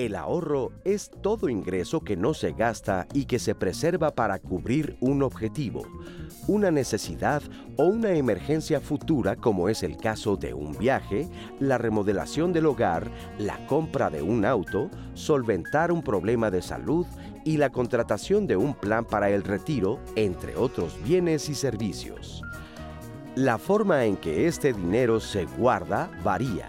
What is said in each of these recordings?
El ahorro es todo ingreso que no se gasta y que se preserva para cubrir un objetivo, una necesidad o una emergencia futura como es el caso de un viaje, la remodelación del hogar, la compra de un auto, solventar un problema de salud y la contratación de un plan para el retiro, entre otros bienes y servicios. La forma en que este dinero se guarda varía.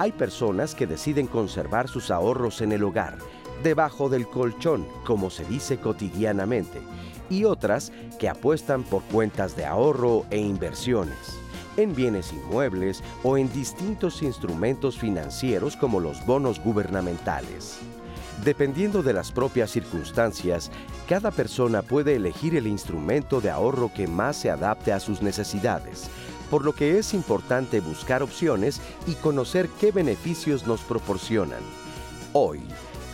Hay personas que deciden conservar sus ahorros en el hogar, debajo del colchón, como se dice cotidianamente, y otras que apuestan por cuentas de ahorro e inversiones, en bienes inmuebles o en distintos instrumentos financieros como los bonos gubernamentales. Dependiendo de las propias circunstancias, cada persona puede elegir el instrumento de ahorro que más se adapte a sus necesidades, por lo que es importante buscar opciones y conocer qué beneficios nos proporcionan. Hoy,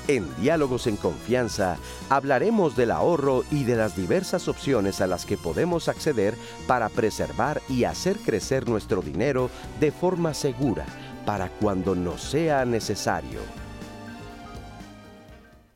en Diálogos en Confianza, hablaremos del ahorro y de las diversas opciones a las que podemos acceder para preservar y hacer crecer nuestro dinero de forma segura para cuando nos sea necesario.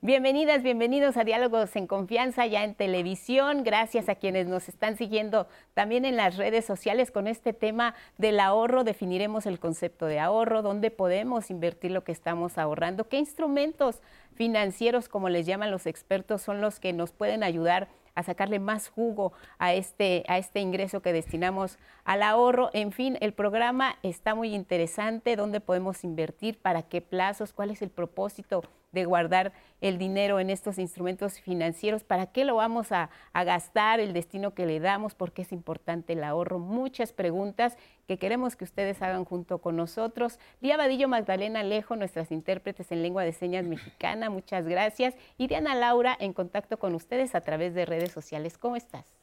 Bienvenidas, bienvenidos a Diálogos en Confianza ya en televisión. Gracias a quienes nos están siguiendo también en las redes sociales con este tema del ahorro. Definiremos el concepto de ahorro, dónde podemos invertir lo que estamos ahorrando, qué instrumentos financieros, como les llaman los expertos, son los que nos pueden ayudar a sacarle más jugo a este, a este ingreso que destinamos al ahorro. En fin, el programa está muy interesante, dónde podemos invertir, para qué plazos, cuál es el propósito de guardar el dinero en estos instrumentos financieros, para qué lo vamos a, gastar, el destino que le damos, por qué es importante el ahorro. Muchas preguntas que queremos que ustedes hagan junto con nosotros. Lía Vadillo, Magdalena Alejo, nuestras intérpretes en lengua de señas mexicana, muchas gracias. Y Diana Laura, en contacto con ustedes a través de redes sociales. ¿Cómo estás?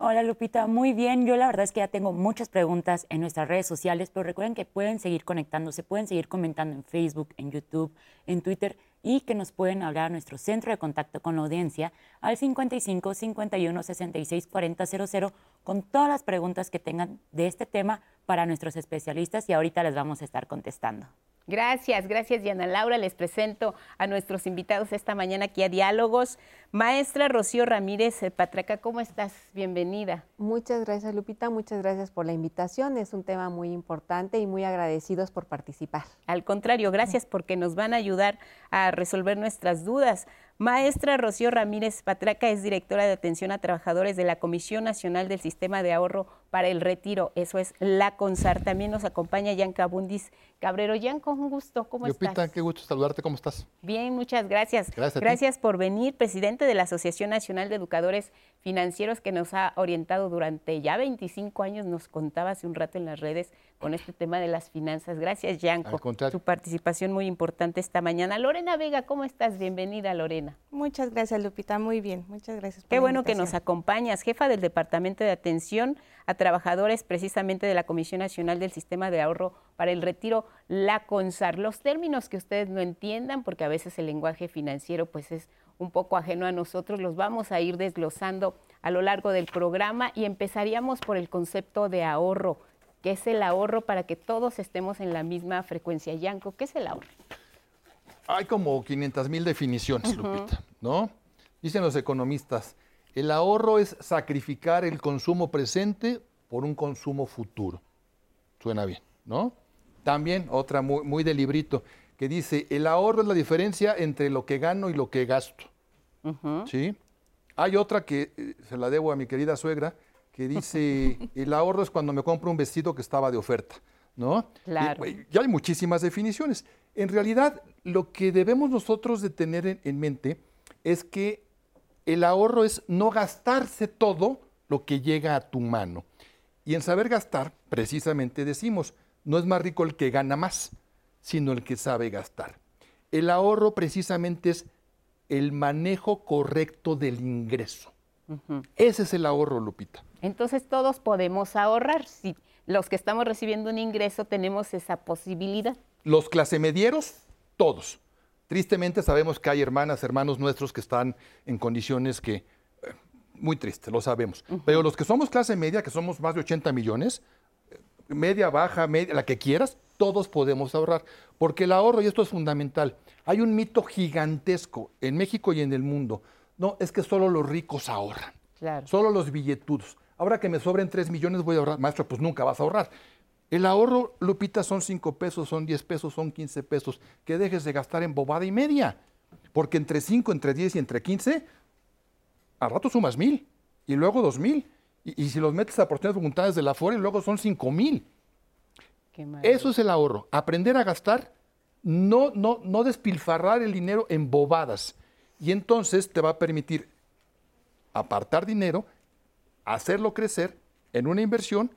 Hola Lupita, muy bien. Yo la verdad es que ya tengo muchas preguntas en nuestras redes sociales, pero recuerden que pueden seguir conectándose, pueden seguir comentando en Facebook, en YouTube, en Twitter y que nos pueden hablar a nuestro centro de contacto con la audiencia al 55 51 66 40 00 con todas las preguntas que tengan de este tema para nuestros especialistas y ahorita les vamos a estar contestando. Gracias, gracias Diana Laura. Les presento a nuestros invitados esta mañana aquí a Diálogos. Maestra Rocío Ramírez Patraca, ¿cómo estás? Bienvenida. Muchas gracias Lupita, muchas gracias por la invitación. Es un tema muy importante y muy agradecidos por participar. Al contrario, gracias porque nos van a ayudar a resolver nuestras dudas. Maestra Rocío Ramírez Patraca es directora de atención a trabajadores de la Comisión Nacional del Sistema de Ahorro para el Retiro, eso es la CONSAR. También nos acompaña Yanka Bundis Cabrero. Yanka, un gusto, ¿cómo Lupita, estás? qué gusto saludarte, ¿cómo estás? Bien, muchas gracias. Gracias, gracias por venir, presidente de la Asociación Nacional de Educadores Financieros que nos ha orientado durante ya 25 años, nos contaba hace un rato en las redes con este tema de las finanzas. Gracias, Yanko. Su participación muy importante esta mañana. Lorena Vega, ¿cómo estás? Bienvenida, Lorena. Muchas gracias, Lupita. Muy bien. Muchas gracias. Qué bueno que nos acompañas, jefa del Departamento de Atención a Trabajadores precisamente de la Comisión Nacional del Sistema de Ahorro para el Retiro, la CONSAR. Los términos que ustedes no entiendan, porque a veces el lenguaje financiero pues es un poco ajeno a nosotros, los vamos a ir desglosando a lo largo del programa y empezaríamos por el concepto de ahorro que es el ahorro para que todos estemos en la misma frecuencia. Yanko, ¿qué es el ahorro? Hay como 500 mil definiciones, Lupita, ¿no? Dicen los economistas, el ahorro es sacrificar el consumo presente por un consumo futuro. Suena bien, ¿no? También otra muy, muy de librito que dice, el ahorro es la diferencia entre lo que gano y lo que gasto. ¿Sí? Hay otra que eh, se la debo a mi querida suegra, que dice, el ahorro es cuando me compro un vestido que estaba de oferta, ¿no? Claro. ya hay muchísimas definiciones. En realidad, lo que debemos nosotros de tener en, mente es que el ahorro es no gastarse todo lo que llega a tu mano. Y en saber gastar, precisamente decimos, no es más rico el que gana más, sino el que sabe gastar. El ahorro precisamente es el manejo correcto del ingreso. Ese es el ahorro, Lupita. Entonces todos podemos ahorrar. Si los que estamos recibiendo un ingreso tenemos esa posibilidad. Los clase medieros, todos. Tristemente sabemos que hay hermanas, hermanos nuestros que están en condiciones que, eh, muy triste, lo sabemos. Pero los que somos clase media, que somos más de 80 millones, media, baja, media, la que quieras, todos podemos ahorrar. Porque el ahorro, y esto es fundamental, hay un mito gigantesco en México y en el mundo. No, es que solo los ricos ahorran. Solo los billetudos. Ahora que me sobren 3 millones voy a ahorrar. Maestro, pues nunca vas a ahorrar. El ahorro, Lupita, son 5 pesos, son 10 pesos, son 15 pesos. Que dejes de gastar en bobada y media. Porque entre 5, entre 10 y entre 15, a rato sumas mil y luego dos mil. Y, si los metes a oportunidades voluntarias de la FORE, luego son cinco mil. Eso es el ahorro. Aprender a gastar, no, no, no despilfarrar el dinero en bobadas. Y entonces te va a permitir apartar dinero, hacerlo crecer en una inversión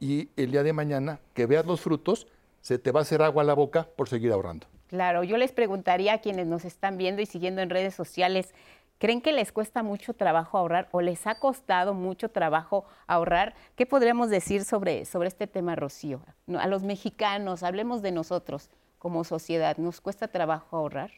y el día de mañana que veas los frutos, se te va a hacer agua a la boca por seguir ahorrando. Claro, yo les preguntaría a quienes nos están viendo y siguiendo en redes sociales, ¿creen que les cuesta mucho trabajo ahorrar o les ha costado mucho trabajo ahorrar? ¿Qué podríamos decir sobre, sobre este tema, Rocío? A los mexicanos, hablemos de nosotros como sociedad, ¿nos cuesta trabajo ahorrar?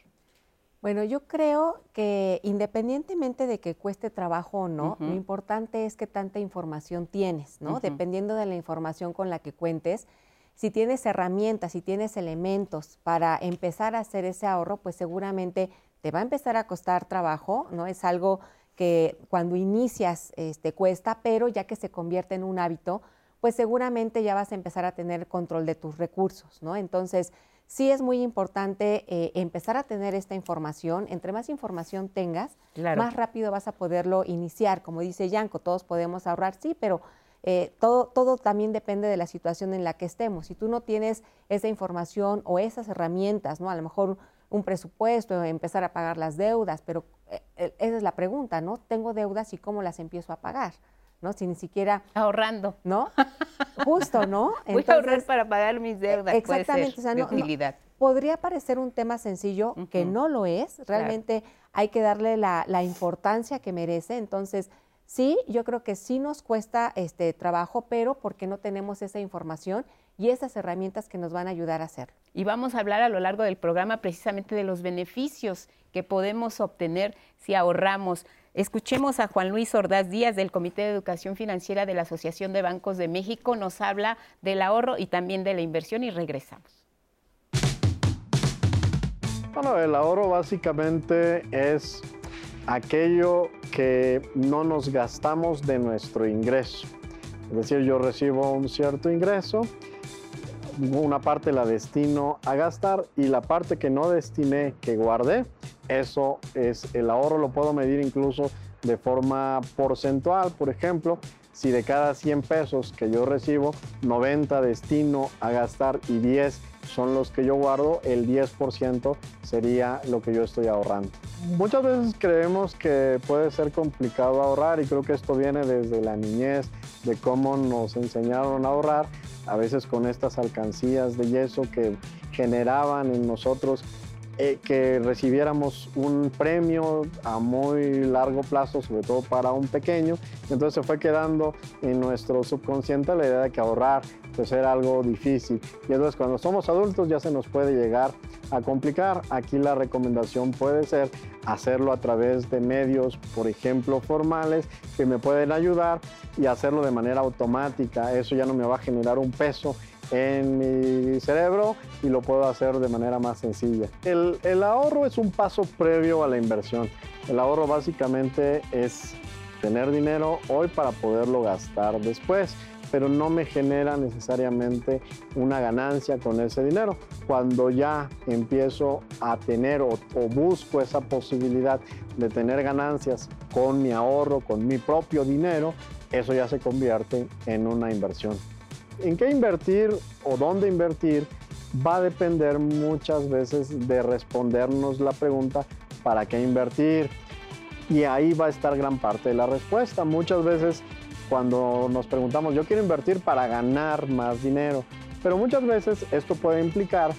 Bueno, yo creo que independientemente de que cueste trabajo o no, lo importante es que tanta información tienes, ¿no? Dependiendo de la información con la que cuentes, si tienes herramientas, si tienes elementos para empezar a hacer ese ahorro, pues seguramente te va a empezar a costar trabajo, ¿no? Es algo que cuando inicias este, cuesta, pero ya que se convierte en un hábito, pues seguramente ya vas a empezar a tener control de tus recursos, ¿no? Entonces, sí es muy importante eh, empezar a tener esta información. Entre más información tengas, más rápido vas a poderlo iniciar. Como dice Yanko, todos podemos ahorrar, sí, pero eh, todo, todo también depende de la situación en la que estemos. Si tú no tienes esa información o esas herramientas, ¿no? A lo mejor un presupuesto, empezar a pagar las deudas, pero eh, eh, esa es la pregunta, ¿no? Tengo deudas y cómo las empiezo a pagar, ¿no? Si ni siquiera... Ahorrando. ¿No? Justo, ¿no? Voy a ahorrar para pagar mis deudas. Exactamente. Puede podría parecer un tema sencillo, que no lo es. Realmente hay que darle la, la importancia que merece. Entonces, Sí, yo creo que sí nos cuesta este trabajo, pero porque no tenemos esa información y esas herramientas que nos van a ayudar a hacerlo. Y vamos a hablar a lo largo del programa precisamente de los beneficios que podemos obtener si ahorramos. Escuchemos a Juan Luis Ordaz Díaz del Comité de Educación Financiera de la Asociación de Bancos de México. Nos habla del ahorro y también de la inversión y regresamos. Bueno, el ahorro básicamente es aquello que no nos gastamos de nuestro ingreso. Es decir, yo recibo un cierto ingreso, una parte la destino a gastar y la parte que no destiné, que guardé, eso es el ahorro, lo puedo medir incluso de forma porcentual, por ejemplo, si de cada 100 pesos que yo recibo, 90 destino a gastar y 10 son los que yo guardo, el 10% sería lo que yo estoy ahorrando. Muchas veces creemos que puede ser complicado ahorrar y creo que esto viene desde la niñez, de cómo nos enseñaron a ahorrar, a veces con estas alcancías de yeso que generaban en nosotros eh, que recibiéramos un premio a muy largo plazo, sobre todo para un pequeño. Entonces se fue quedando en nuestro subconsciente la idea de que ahorrar pues era algo difícil. Y entonces cuando somos adultos ya se nos puede llegar a complicar. Aquí la recomendación puede ser hacerlo a través de medios, por ejemplo, formales, que me pueden ayudar y hacerlo de manera automática. Eso ya no me va a generar un peso en mi cerebro y lo puedo hacer de manera más sencilla. El, el, ahorro es un paso previo a la inversión. El ahorro básicamente es tener dinero hoy para poderlo gastar después, pero no me genera necesariamente una ganancia con ese dinero. Cuando ya empiezo a tener o, busco esa posibilidad de tener ganancias con mi ahorro, con mi propio dinero, eso ya se convierte en una inversión en qué invertir o dónde invertir va a depender muchas veces de respondernos la pregunta ¿para qué invertir? Y ahí va a estar gran parte de la respuesta. Muchas veces cuando nos preguntamos, yo quiero invertir para ganar más dinero, pero muchas veces esto puede implicar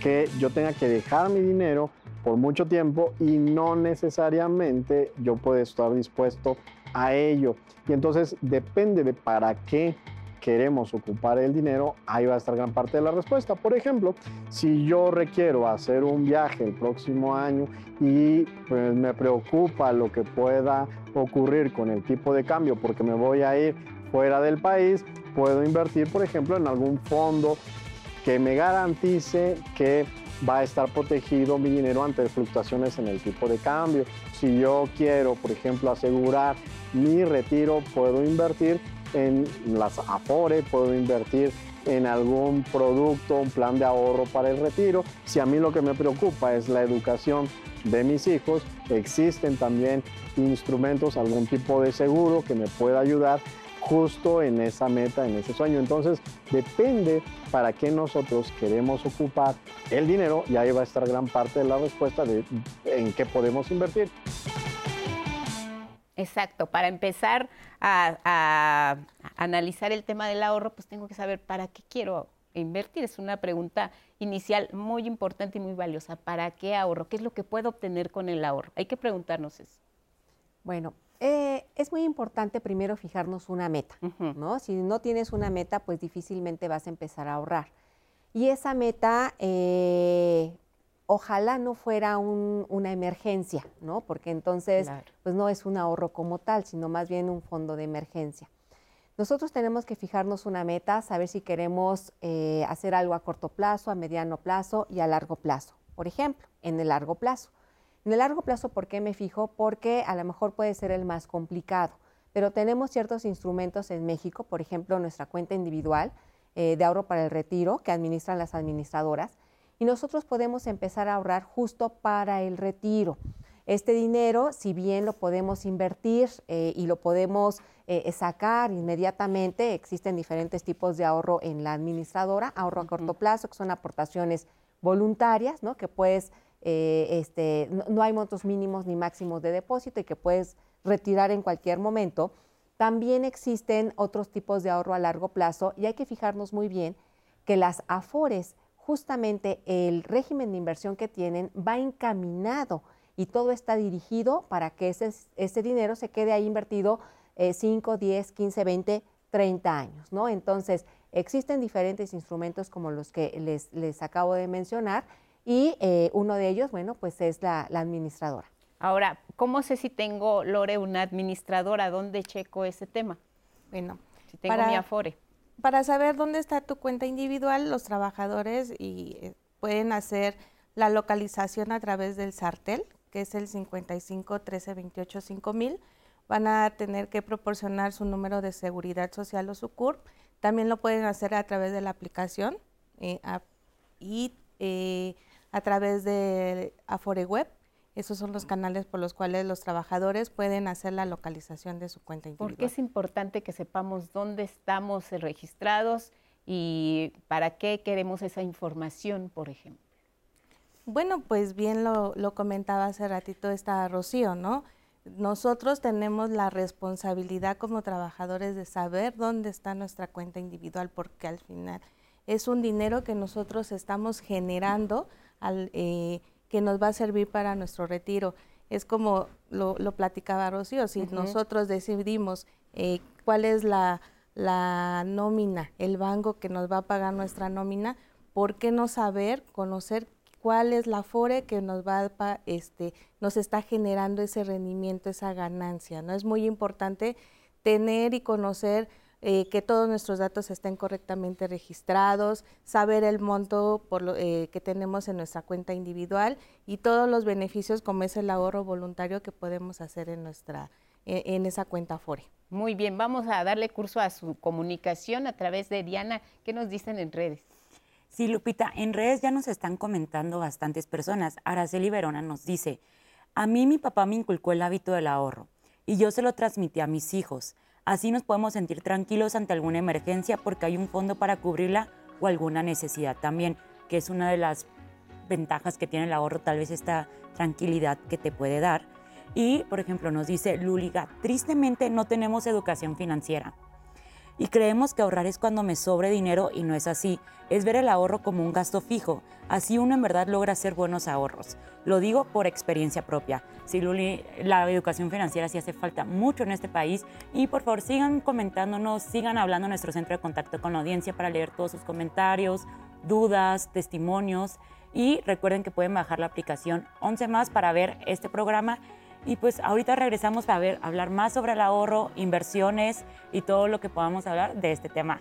que yo tenga que dejar mi dinero por mucho tiempo y no necesariamente yo puedo estar dispuesto a ello. Y entonces depende de para qué queremos ocupar el dinero, ahí va a estar gran parte de la respuesta. Por ejemplo, si yo requiero hacer un viaje el próximo año y pues, me preocupa lo que pueda ocurrir con el tipo de cambio porque me voy a ir fuera del país, puedo invertir, por ejemplo, en algún fondo que me garantice que va a estar protegido mi dinero ante fluctuaciones en el tipo de cambio. Si yo quiero, por ejemplo, asegurar mi retiro, puedo invertir en las Afore, puedo invertir en algún producto, un plan de ahorro para el retiro. Si a mí lo que me preocupa es la educación de mis hijos, existen también instrumentos, algún tipo de seguro que me pueda ayudar justo en esa meta, en ese sueño. Entonces, depende para qué nosotros queremos ocupar el dinero y ahí va a estar gran parte de la respuesta de en qué podemos invertir. Exacto, para empezar a, analizar el tema del ahorro, pues tengo que saber para qué quiero invertir. Es una pregunta inicial muy importante y muy valiosa. ¿Para qué ahorro? ¿Qué es lo que puedo obtener con el ahorro? Hay que preguntarnos eso. Bueno, eh, es muy importante primero fijarnos una meta, ¿no? Si no tienes una meta, pues difícilmente vas a empezar a ahorrar. Y esa meta, eh, ojalá no fuera una emergencia, ¿no? Porque entonces, pues no es un ahorro como tal, sino más bien un fondo de emergencia. Nosotros tenemos que fijarnos una meta, saber si queremos eh, hacer algo a corto plazo, a mediano plazo y a largo plazo. Por ejemplo, en el largo plazo. En el largo plazo, ¿por qué me fijo? Porque a lo mejor puede ser el más complicado, pero tenemos ciertos instrumentos en México, por ejemplo, nuestra cuenta individual eh, de ahorro para el retiro que administran las administradoras, y nosotros podemos empezar a ahorrar justo para el retiro. Este dinero, si bien lo podemos invertir eh, y lo podemos eh, sacar inmediatamente, existen diferentes tipos de ahorro en la administradora, ahorro a corto plazo, que son aportaciones voluntarias, ¿no? que puedes, eh, este, no, hay montos mínimos ni máximos de depósito y que puedes retirar en cualquier momento. También existen otros tipos de ahorro a largo plazo y hay que fijarnos muy bien que las AFORES justamente el régimen de inversión que tienen va encaminado y todo está dirigido para que ese, ese dinero se quede ahí invertido 5, 10, 15, 20, 30 años, ¿no? Entonces, existen diferentes instrumentos como los que les, les acabo de mencionar y eh, uno de ellos, bueno, pues es la, administradora. Ahora, ¿cómo sé si tengo, Lore, una administradora? ¿Dónde checo ese tema? Bueno, si tengo mi Afore para saber dónde está tu cuenta individual, los trabajadores y, eh, pueden hacer la localización a través del sartel, que es el 55 13 28 5000. Van a tener que proporcionar su número de seguridad social o su CURP. También lo pueden hacer a través de la aplicación eh, y eh, a través de Afore Web esos son los canales por los cuales los trabajadores pueden hacer la localización de su cuenta individual. ¿Por qué es importante que sepamos dónde estamos registrados y para qué queremos esa información, por ejemplo? Bueno, pues bien lo, comentaba hace ratito esta Rocío, ¿no? Nosotros tenemos la responsabilidad como trabajadores de saber dónde está nuestra cuenta individual, porque al final es un dinero que nosotros estamos generando al, eh, que nos va a servir para nuestro retiro. Es como lo, platicaba Rocío, si nosotros decidimos eh, cuál es la, nómina, el banco que nos va a pagar nuestra nómina, ¿por qué no saber, conocer cuál es la FORE que nos va a, este, nos está generando ese rendimiento, esa ganancia? ¿no? Es muy importante tener y conocer eh, que todos nuestros datos estén correctamente registrados, saber el monto por lo, eh, que tenemos en nuestra cuenta individual y todos los beneficios como es el ahorro voluntario que podemos hacer en, nuestra, en esa cuenta FORE. Muy bien, vamos a darle curso a su comunicación a través de Diana. ¿Qué nos dicen en redes? Sí, Lupita, en redes ya nos están comentando bastantes personas. Araceli Verona nos dice, a mí mi papá me inculcó el hábito del ahorro y yo se lo transmití a mis hijos. Así nos podemos sentir tranquilos ante alguna emergencia porque hay un fondo para cubrirla o alguna necesidad también, que es una de las ventajas que tiene el ahorro, tal vez esta tranquilidad que te puede dar. Y, por ejemplo, nos dice Luliga, tristemente no tenemos educación financiera. Y creemos que ahorrar es cuando me sobre dinero y no es así. Es ver el ahorro como un gasto fijo. Así uno en verdad logra hacer buenos ahorros. Lo digo por experiencia propia. Sí, Luli, la educación financiera sí hace falta mucho en este país. Y por favor, sigan comentándonos, sigan hablando en nuestro centro de contacto con la audiencia para leer todos sus comentarios, dudas, testimonios. Y recuerden que pueden bajar la aplicación 11 más para ver este programa Y pues ahorita regresamos para ver, hablar más sobre el ahorro, inversiones y todo lo que podamos hablar de este tema.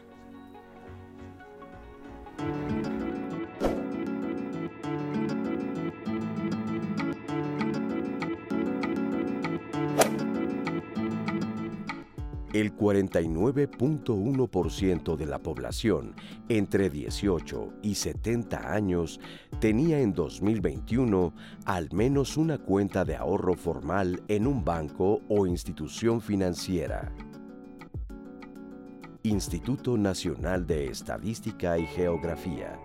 El 49.1% de la población entre 18 y 70 años tenía en 2021 al menos una cuenta de ahorro formal en un banco o institución financiera. Instituto Nacional de Estadística y Geografía.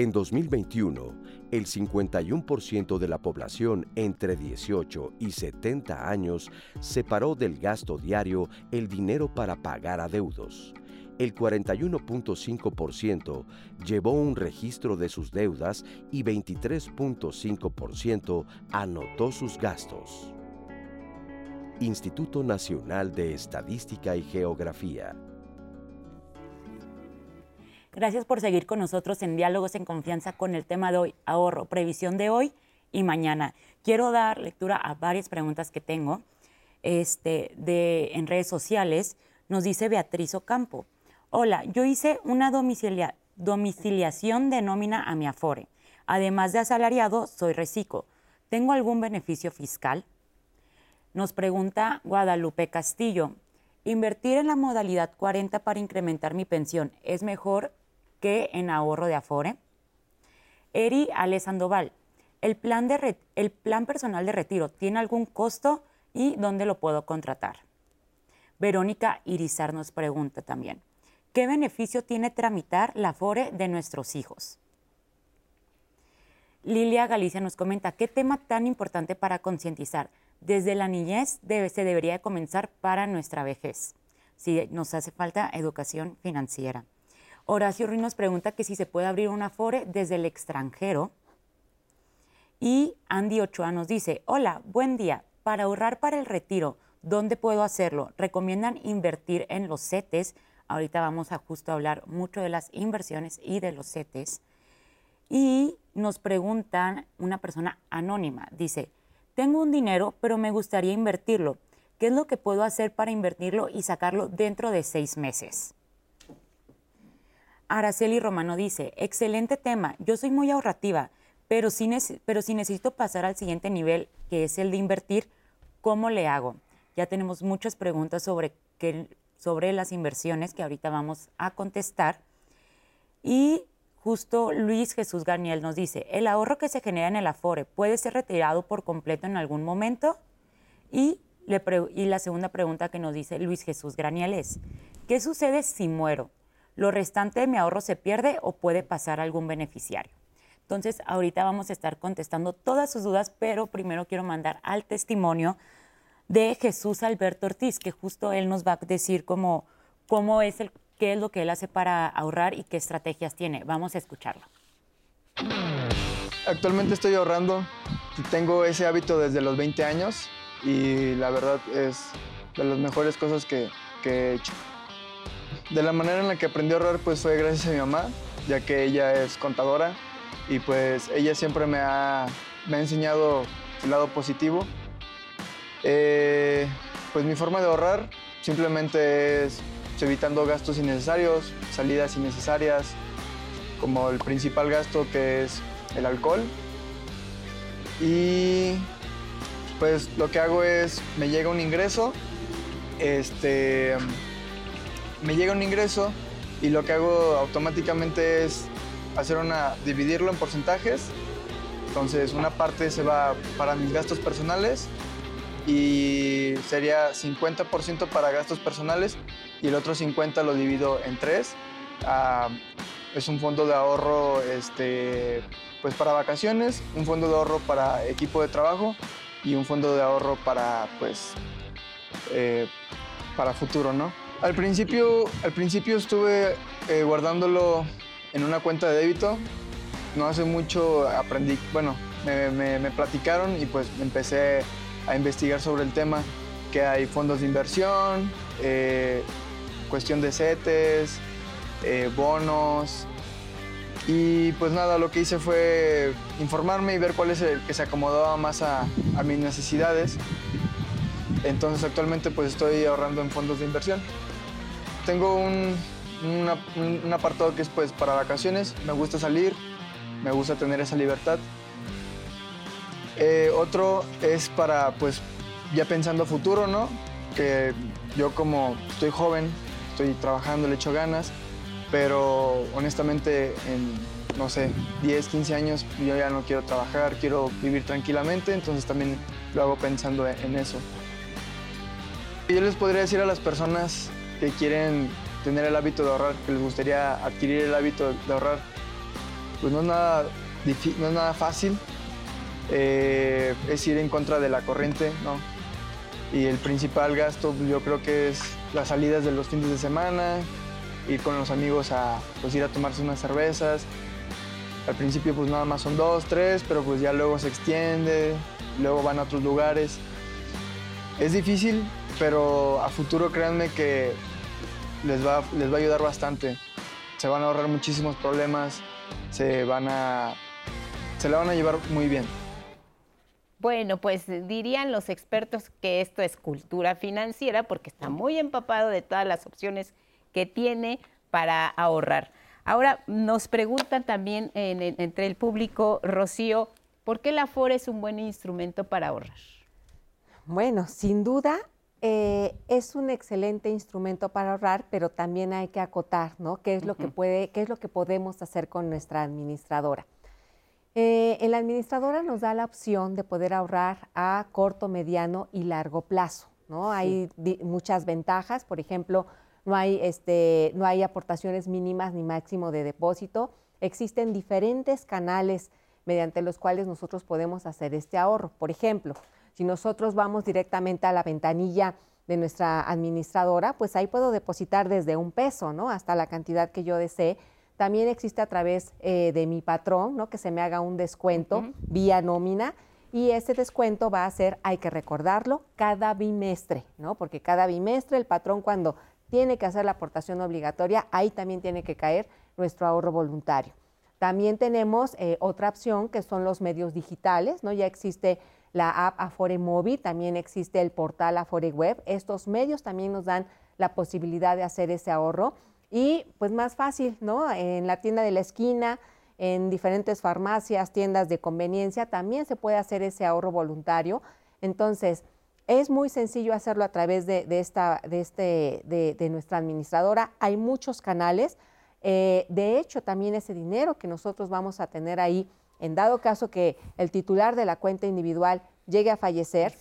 En 2021, el 51% de la población entre 18 y 70 años separó del gasto diario el dinero para pagar adeudos. El 41.5% llevó un registro de sus deudas y 23.5% anotó sus gastos. Instituto Nacional de Estadística y Geografía. Gracias por seguir con nosotros en Diálogos en Confianza con el tema de hoy, ahorro, previsión de hoy y mañana. Quiero dar lectura a varias preguntas que tengo este, de, en redes sociales. Nos dice Beatriz Ocampo. Hola, yo hice una domiciliación de nómina a mi Afore. Además de asalariado, soy reciclo. ¿Tengo algún beneficio fiscal? Nos pregunta Guadalupe Castillo. ¿Invertir en la modalidad 40 para incrementar mi pensión es mejor que en ahorro de Afore. Eri Ale Sandoval, ¿el plan, de ¿el plan personal de retiro tiene algún costo y dónde lo puedo contratar? Verónica Irizar nos pregunta también, ¿qué beneficio tiene tramitar la Afore de nuestros hijos? Lilia Galicia nos comenta, ¿qué tema tan importante para concientizar? Desde la niñez se debería comenzar para nuestra vejez. Si nos hace falta educación financiera. Horacio Ruiz nos pregunta que si se puede abrir una Afore desde el extranjero. Y Andy Ochoa nos dice, hola, buen día. Para ahorrar para el retiro, ¿dónde puedo hacerlo? ¿Recomiendan invertir en los CETES? Ahorita vamos a justo hablar mucho de las inversiones y de los CETES. Y nos preguntan una persona anónima, dice, tengo un dinero, pero me gustaría invertirlo. ¿Qué es lo que puedo hacer para invertirlo y sacarlo dentro de seis meses? Araceli Romano dice, excelente tema, yo soy muy ahorrativa, pero si, pero si necesito pasar al siguiente nivel, que es el de invertir, ¿cómo le hago? Ya tenemos muchas preguntas sobre, sobre las inversiones que ahorita vamos a contestar. Y justo Luis Jesús Garniel nos dice, ¿el ahorro que se genera en el Afore puede ser retirado por completo en algún momento? Y, y la segunda pregunta que nos dice Luis Jesús Garniel es, ¿qué sucede si muero? Lo restante de mi ahorro se pierde o puede pasar a algún beneficiario. Entonces, ahorita vamos a estar contestando todas sus dudas, pero primero quiero mandar al testimonio de Jesús Alberto Ortiz, que justo él nos va a decir cómo, cómo es el, qué es lo que él hace para ahorrar y qué estrategias tiene. Vamos a escucharlo. Actualmente estoy ahorrando, tengo ese hábito desde los 20 años y la verdad es de las mejores cosas que, que he hecho. De la manera en la que aprendí a ahorrar pues fue gracias a mi mamá, ya que ella es contadora y pues ella siempre me ha, me ha enseñado el lado positivo. Eh, pues mi forma de ahorrar simplemente es evitando gastos innecesarios, salidas innecesarias, como el principal gasto que es el alcohol. Y pues lo que hago es, me llega un ingreso, este, me llega un ingreso y lo que hago automáticamente es hacer una, dividirlo en porcentajes. Entonces una parte se va para mis gastos personales y sería 50% para gastos personales y el otro 50% lo divido en tres. Ah, es un fondo de ahorro este, pues para vacaciones, un fondo de ahorro para equipo de trabajo y un fondo de ahorro para, pues, eh, para futuro, ¿no? Al principio, al principio estuve eh, guardándolo en una cuenta de débito. No hace mucho aprendí, bueno, me, platicaron y pues empecé a investigar sobre el tema. que hay fondos de inversión, eh, cuestión de CETES, eh, bonos. Y pues nada, lo que hice fue informarme y ver cuál es el que se acomodaba más a, a mis necesidades. Entonces actualmente pues estoy ahorrando en fondos de inversión. Tengo un, un, apartado que es pues para vacaciones, me gusta salir, me gusta tener esa libertad. Eh, otro es para, pues, ya pensando futuro, ¿no? Que yo como estoy joven, estoy trabajando, le echo ganas, pero honestamente en, no sé, 10, 15 años yo ya no quiero trabajar, quiero vivir tranquilamente, entonces también lo hago pensando en eso. Yo les podría decir a las personas que quieren tener el hábito de ahorrar, que les gustaría adquirir el hábito de ahorrar, pues no es nada, no es nada fácil, eh, es ir en contra de la corriente, ¿no? Y el principal gasto pues, yo creo que es las salidas de los fines de semana, ir con los amigos a pues, ir a tomarse unas cervezas. Al principio pues nada más son dos, tres, pero pues ya luego se extiende, luego van a otros lugares. Es difícil, pero a futuro créanme que les va, les va a ayudar bastante. Se van a ahorrar muchísimos problemas, se van a, se la van a llevar muy bien. Bueno, pues dirían los expertos que esto es cultura financiera porque está muy empapado de todas las opciones que tiene para ahorrar. Ahora nos preguntan también entre el público, Rocío, ¿por qué la Afore es un buen instrumento para ahorrar? Bueno, sin duda eh, es un excelente instrumento para ahorrar, pero también hay que acotar, ¿no? ¿Qué es lo que puede, qué es lo que podemos hacer con nuestra administradora? Eh, la administradora nos da la opción de poder ahorrar a corto, mediano y largo plazo. ¿no? Hay muchas ventajas, por ejemplo, no hay, este, no hay aportaciones mínimas ni máximo de depósito. Existen diferentes canales mediante los cuales nosotros podemos hacer este ahorro. Por ejemplo, si nosotros vamos directamente a la ventanilla de nuestra administradora, pues ahí puedo depositar desde un peso, ¿no? Hasta la cantidad que yo desee también existe a través eh, de mi patrón, ¿no? Que se me haga un descuento vía nómina y ese descuento va a ser, hay que recordarlo, cada bimestre, ¿no? Porque cada bimestre el patrón cuando tiene que hacer la aportación obligatoria, ahí también tiene que caer nuestro ahorro voluntario. También tenemos eh, otra opción que son los medios digitales, ¿no? Ya existe la app Afore Móvil, también existe el portal Afore Web. Estos medios también nos dan la posibilidad de hacer ese ahorro y pues más fácil, ¿no? En la tienda de la esquina, en diferentes farmacias, tiendas de conveniencia, también se puede hacer ese ahorro voluntario. Entonces, es muy sencillo hacerlo a través de, esta, de, este, de, nuestra administradora. Hay muchos canales. Eh, de hecho, también ese dinero que nosotros vamos a tener ahí, en dado caso que el titular de la cuenta individual llegue a fallecer,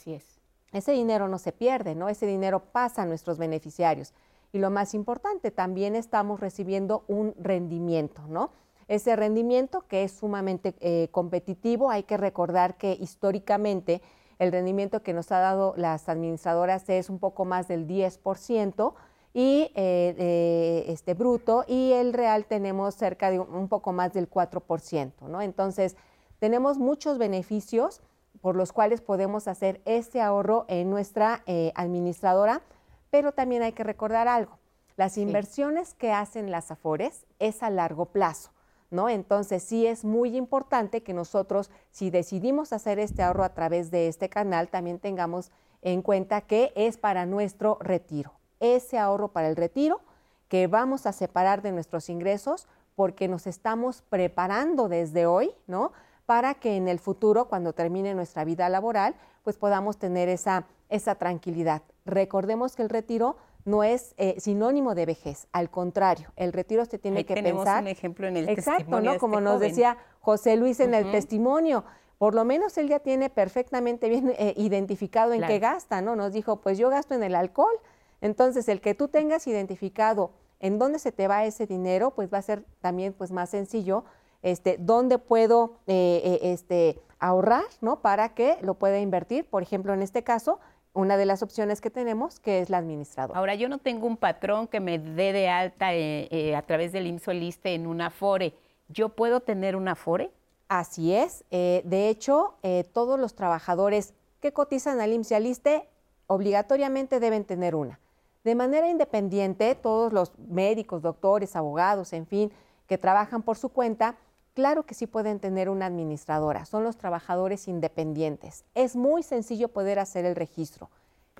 ese dinero no se pierde, ¿no? Ese dinero pasa a nuestros beneficiarios. Y lo más importante, también estamos recibiendo un rendimiento, ¿no? Ese rendimiento que es sumamente eh, competitivo, hay que recordar que históricamente el rendimiento que nos ha dado las administradoras es un poco más del 10% y eh, este bruto y el real tenemos cerca de un poco más del 4%, ¿no? Entonces, tenemos muchos beneficios por los cuales podemos hacer este ahorro en nuestra eh, administradora pero también hay que recordar algo. Las inversiones que hacen las AFORES es a largo plazo, ¿no? Entonces sí es muy importante que nosotros, si decidimos hacer este ahorro a través de este canal, también tengamos en cuenta que es para nuestro retiro. Ese ahorro para el retiro que vamos a separar de nuestros ingresos porque nos estamos preparando desde hoy, ¿no? Para que en el futuro, cuando termine nuestra vida laboral, pues podamos tener esa, esa tranquilidad. Recordemos que el retiro no es eh, sinónimo de vejez, al contrario, el retiro se tiene que tenemos pensar. un ejemplo en el Exacto, testimonio ¿no? Como este nos decía José Luis en el testimonio. Por lo menos él ya tiene perfectamente bien eh, identificado en qué gasta, ¿no? Nos dijo, pues yo gasto en el alcohol. Entonces, el que tú tengas identificado en dónde se te va ese dinero, pues va a ser también pues más sencillo, este, dónde puedo eh, este, ahorrar, ¿no? Para que lo pueda invertir, por ejemplo, en este caso, una de las opciones que tenemos, que es la administradora. Ahora, yo no tengo un patrón que me dé de alta eh, eh, a través del IMSS Liste en una FORE. ¿Yo puedo tener una FORE? Así es. Eh, de hecho, todos los trabajadores que cotizan al IMSS Liste obligatoriamente deben tener una. De manera independiente, todos los médicos, doctores, abogados, en fin, que trabajan por su cuenta, claro que sí pueden tener una administradora, son los trabajadores independientes. Es muy sencillo poder hacer el registro.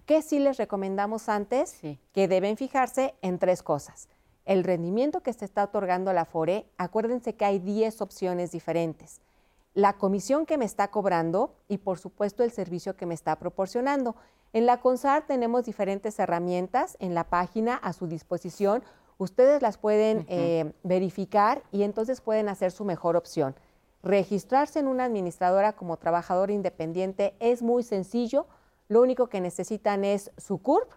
¿Qué sí les recomendamos antes? Que deben fijarse en tres cosas. El rendimiento que se está otorgando la FORE, acuérdense que hay 10 opciones diferentes. La comisión que me está cobrando y por supuesto el servicio que me está proporcionando. En la CONSAR tenemos diferentes herramientas en la página a su disposición. Ustedes las pueden eh, verificar y entonces pueden hacer su mejor opción. Registrarse en una administradora como trabajador independiente es muy sencillo. Lo único que necesitan es su CURP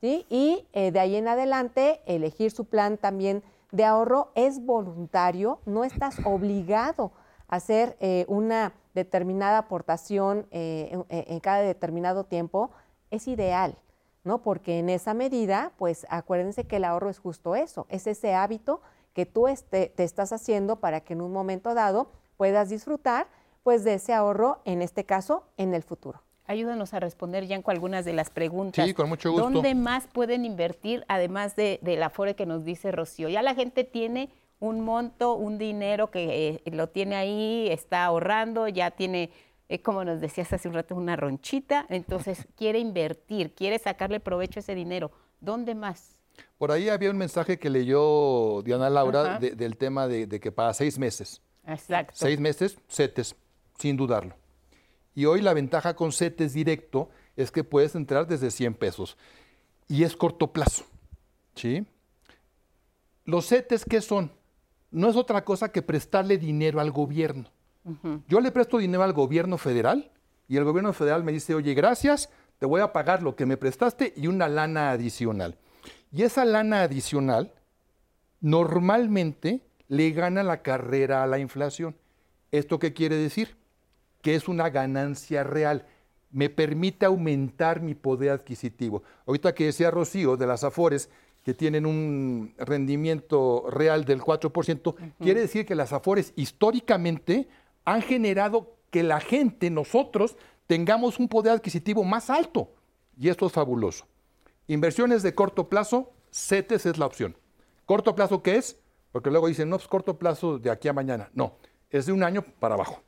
y eh, de ahí en adelante elegir su plan también de ahorro es voluntario, no estás obligado a hacer eh, una determinada aportación en cada determinado tiempo es ideal, ¿no? Porque en esa medida, pues acuérdense que el ahorro es justo eso, es ese hábito que tú te estás haciendo para que en un momento dado puedas disfrutar pues de ese ahorro, en este caso, en el futuro. Ayúdanos a responder, Yanko, algunas de las preguntas. Sí, con mucho gusto. ¿Dónde más pueden invertir, además de, la Afore que nos dice Rocío? Ya la gente tiene un monto, un dinero que eh, lo tiene ahí, está ahorrando, ya tiene es como nos decías hace un rato, una ronchita, entonces quiere invertir, quiere sacarle provecho a ese dinero. ¿Dónde más? Por ahí había un mensaje que leyó Diana Laura del tema de, que para seis meses. Exacto. Seis meses, CETES, sin dudarlo. Y hoy la ventaja con CETES directo es que puedes entrar desde 100 pesos. Y es corto plazo. ¿Sí? Los CETES, ¿qué son? No es otra cosa que prestarle dinero al gobierno. Yo le presto dinero al gobierno federal y el gobierno federal me dice, oye, gracias, te voy a pagar lo que me prestaste y una lana adicional. Y esa lana adicional normalmente le gana la carrera a la inflación. ¿Esto qué quiere decir? Que es una ganancia real. Me permite aumentar mi poder adquisitivo. Ahorita que decía Rocío de las Afores, que tienen un rendimiento real del 4%, quiere decir que las Afores históricamente han generado que la gente, nosotros, tengamos un poder adquisitivo más alto. Y esto es fabuloso. Inversiones de corto plazo, CETES es la opción. ¿Corto plazo qué es? Porque luego dicen, no, es pues corto plazo de aquí a mañana. No, es de un año para abajo.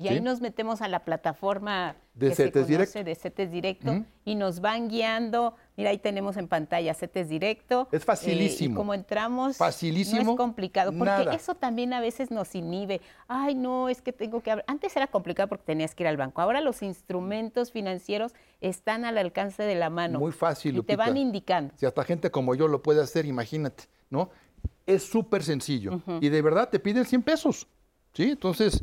Y ahí nos metemos a la plataforma de CETES Directo. de CETES Directo y nos van guiando. Mira, ahí tenemos en pantalla CETES Directo. Es facilísimo. Eh, y como entramos, facilísimo, no es complicado, porque eso también a veces nos inhibe. Ay, no, es que tengo que... Antes era complicado porque tenías que ir al banco. Ahora los instrumentos financieros están al alcance de la mano. Muy fácil, Y te van indicando. Si hasta gente como yo lo puede hacer, imagínate, ¿no? Es súper sencillo. Y de verdad te piden 100 pesos, ¿sí? Entonces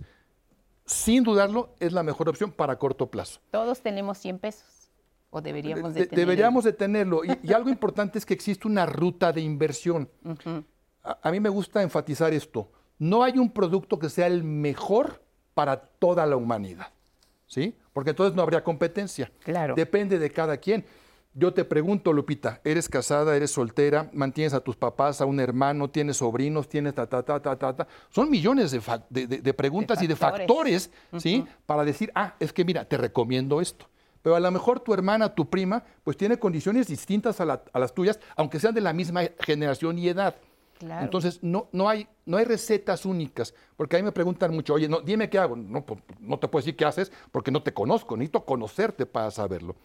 sin dudarlo, es la mejor opción para corto plazo. Todos tenemos 100 pesos. ¿O deberíamos de, tenerlo? Deberíamos de tenerlo. Y, algo importante es que existe una ruta de inversión. a, mí me gusta enfatizar esto. No hay un producto que sea el mejor para toda la humanidad. ¿Sí? Porque entonces no habría competencia. Claro. Depende de cada quien. Yo te pregunto, Lupita, ¿eres casada, eres soltera, mantienes a tus papás, a un hermano, tienes sobrinos, tienes ta, ta, ta, ta, ta, ta? Son millones de, preguntas y de factores, ¿sí? Para decir, ah, es que mira, te recomiendo esto. Pero a lo mejor tu hermana, tu prima, pues tiene condiciones distintas a, las tuyas, aunque sean de la misma generación y edad. Claro. Entonces, no, no, hay, no hay recetas únicas, porque a mí me preguntan mucho, oye, no, dime qué hago. No, pues, no te puedo decir qué haces porque no te conozco, necesito conocerte para saberlo.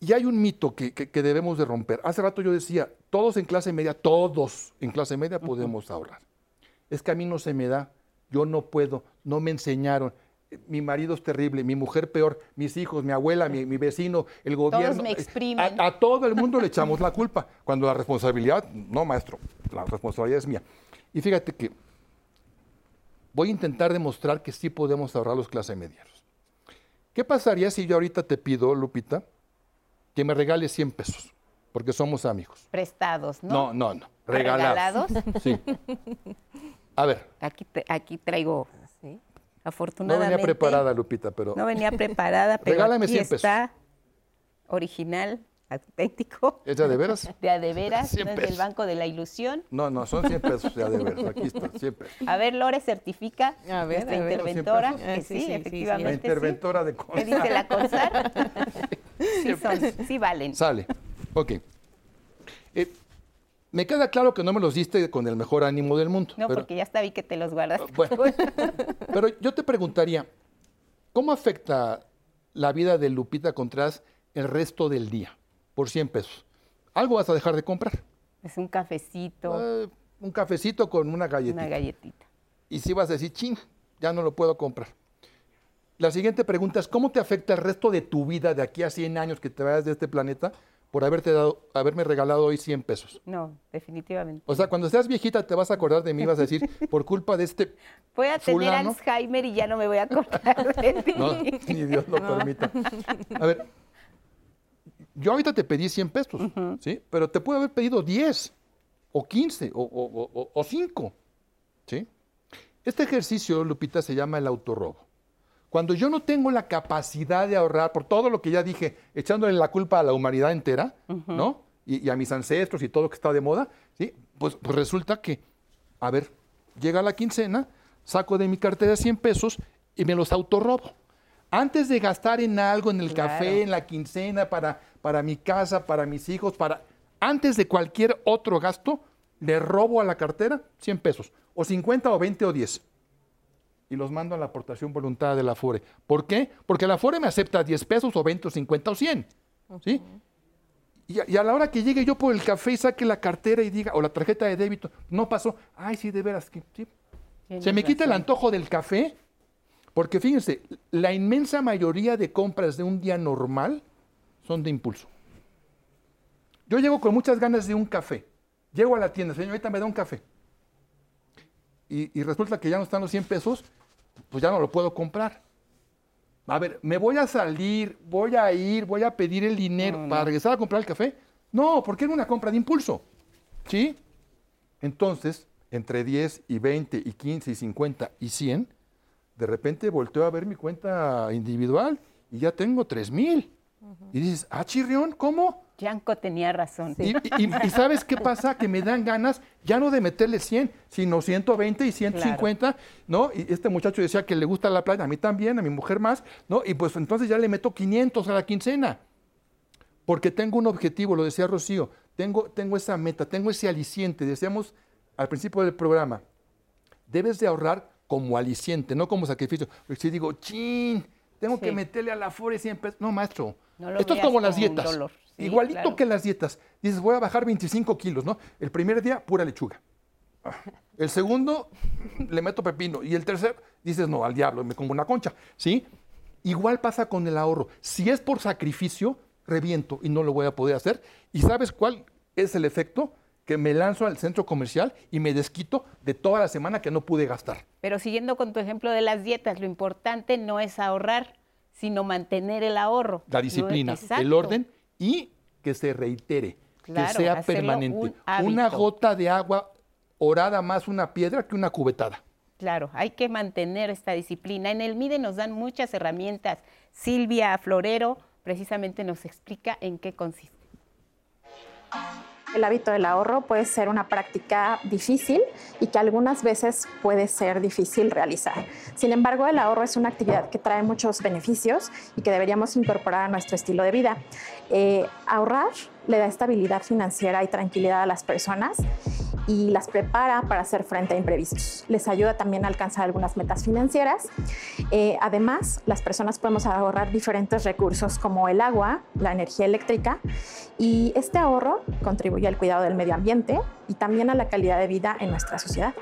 Y hay un mito que, debemos de romper. Hace rato yo decía, todos en clase media, todos en clase media podemos ahorrar. Es que a mí no se me da, yo no puedo, no me enseñaron. Mi marido es terrible, mi mujer peor, mis hijos, mi abuela, mi, vecino, el gobierno. Todos me exprimen. A, todo el mundo le echamos la culpa, cuando la responsabilidad, no maestro, la responsabilidad es mía. Y fíjate que voy a intentar demostrar que sí podemos ahorrar los clase medianos. ¿Qué pasaría si yo ahorita te pido, Lupita, que me regale 100 pesos, porque somos amigos. Prestados, ¿no? No, no, no. Regalados. ¿Regalados? Sí. A ver. Aquí, aquí traigo, ¿sí? afortunadamente. No venía preparada, Lupita, pero... No venía preparada, pero Regálame aquí 100 pesos. está original. Auténtico. ¿Es de, de veras? De a de veras, no es del Banco de la Ilusión. No, no, son 100 pesos de a de veras, aquí está, 100 pesos. A ver, Lore certifica a ver, nuestra a ver, interventora, ¿100 que Ah, sí, sí, sí, sí, efectivamente. La interventora de ¿Qué Consar. dice la CONSAR? sí, son, sí valen. Sale. Ok. Eh, me queda claro que no me los diste con el mejor ánimo del mundo. No, pero, porque ya está vi que te los guardas. Bueno, pero yo te preguntaría, ¿cómo afecta la vida de Lupita Contreras el resto del día por 100 pesos? Algo vas a dejar de comprar. Es un cafecito, Eh, un cafecito con una galletita. una galletita. y si vas a decir, ching, ya no lo puedo comprar. La siguiente pregunta es, ¿cómo te afecta el resto de tu vida de aquí a 100 años que te vayas de este planeta por haberte dado, haberme regalado hoy 100 pesos? No, definitivamente. O sea, cuando seas viejita te vas a acordar de mí y vas a decir, por culpa de este... Voy a tener. Alzheimer y ya no me voy a acordar de ti. No, ni Dios lo permita. A ver, yo ahorita te pedí 100 pesos, ¿sí? Pero te puedo haber pedido 10 o 15 o, o, o- o 5, ¿sí? Este ejercicio, Lupita, se llama el autorrobo. Cuando yo no tengo la capacidad de ahorrar por todo lo que ya dije, echándole la culpa a la humanidad entera, ¿no? Y, y a mis ancestros y todo lo que está de moda, ¿sí? Pues, pues resulta que, a ver, llega la quincena, saco de mi cartera 100 pesos y me los autorrobo. Antes de gastar en algo, en el Claro. café, en la quincena, para, para mi casa, para mis hijos, para... Antes de cualquier otro gasto, le robo a la cartera 100 pesos, o 50 o 20 o 10 y los mando a la aportación voluntaria de la FORE. ¿Por qué? Porque la FORE me acepta 10 pesos o 20 o 50 o 100. ¿sí? Y, a, y a la hora que llegue yo por el café y saque la cartera y diga, o la tarjeta de débito, no pasó. Ay, sí, de veras. que sí. Tienes Se me quita el antojo del café, porque fíjense, la inmensa mayoría de compras de un día normal son de impulso. Yo llego con muchas ganas de un café. Llego a la tienda, señorita, me da un café. Y, y resulta que ya no están los 100 pesos, pues ya no lo puedo comprar. A ver, ¿me voy a salir, voy a ir, voy a pedir el dinero para regresar a comprar el café? No, porque era una compra de impulso. ¿Sí? Entonces, entre 10 y 20 y 15 y 50 y 100, de repente volteo a ver mi cuenta individual y ya tengo 3 mil. Y dices, ah, chirrión, ¿cómo? Yanko tenía razón. Y, y- y sabes qué pasa? Que me dan ganas ya no de meterle 100, sino 120 y 150, ¿no? Y este muchacho decía que le gusta la playa, a mí también, a mi mujer más, ¿no? Y pues entonces ya le meto 500 a la quincena. Porque tengo un objetivo, lo decía Rocío, tengo, tengo esa meta, tengo ese aliciente. Decíamos al principio del programa, debes de ahorrar como aliciente, no como sacrificio. Si digo, chin, tengo que meterle a la FORE 100 pesos. No, maestro. No Esto es como las dietas. Sí, Igualito claro. que las dietas. Dices, voy a bajar 25 kilos, ¿no? El primer día, pura lechuga. El segundo, le meto pepino. Y el tercer, dices, no, al diablo, me como una concha, ¿sí? Igual pasa con el ahorro. Si es por sacrificio, reviento y no lo voy a poder hacer. ¿Y sabes cuál es el efecto? Que me lanzo al centro comercial y me desquito de toda la semana que no pude gastar. Pero siguiendo con tu ejemplo de las dietas, lo importante no es ahorrar, sino mantener el ahorro. La disciplina, el orden y que se reitere, Claro, que sea permanente. un Una gota de agua orada más una piedra que una cubetada. Claro, hay que mantener esta disciplina. En el MIDE nos dan muchas herramientas. Silvia Florero precisamente nos explica en qué consiste. El hábito del ahorro puede ser una práctica difícil y que algunas veces puede ser difícil realizar. Sin embargo, el ahorro es una actividad que trae muchos beneficios y que deberíamos incorporar a nuestro estilo de vida. Eh, ahorrar le da estabilidad financiera y tranquilidad a las personas y las prepara para hacer frente a imprevistos. Les ayuda también a alcanzar algunas metas financieras. Eh, además, las personas podemos ahorrar diferentes recursos como el agua, la energía eléctrica y este ahorro contribuye al cuidado del medio ambiente y también a la calidad de vida en nuestra sociedad.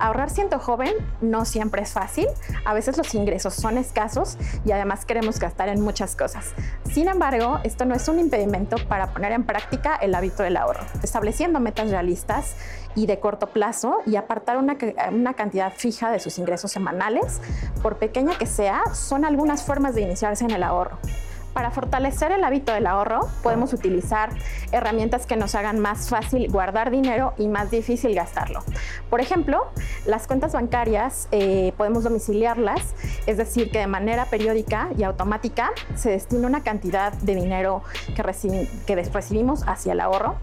Ahorrar siendo joven no siempre es fácil, a veces los ingresos son escasos y además queremos gastar en muchas cosas. Sin embargo, esto no es un impedimento para poner en práctica el hábito del ahorro, estableciendo metas realistas y de corto plazo y apartar una, ca- una cantidad fija de sus ingresos semanales, por pequeña que sea, son algunas formas de iniciarse en el ahorro. Para fortalecer el hábito del ahorro, podemos utilizar herramientas que nos hagan más fácil guardar dinero y más difícil gastarlo. Por ejemplo, las cuentas bancarias eh, podemos domiciliarlas, es decir, que de manera periódica y automática se destina una cantidad de dinero que, recibimos hacia el ahorro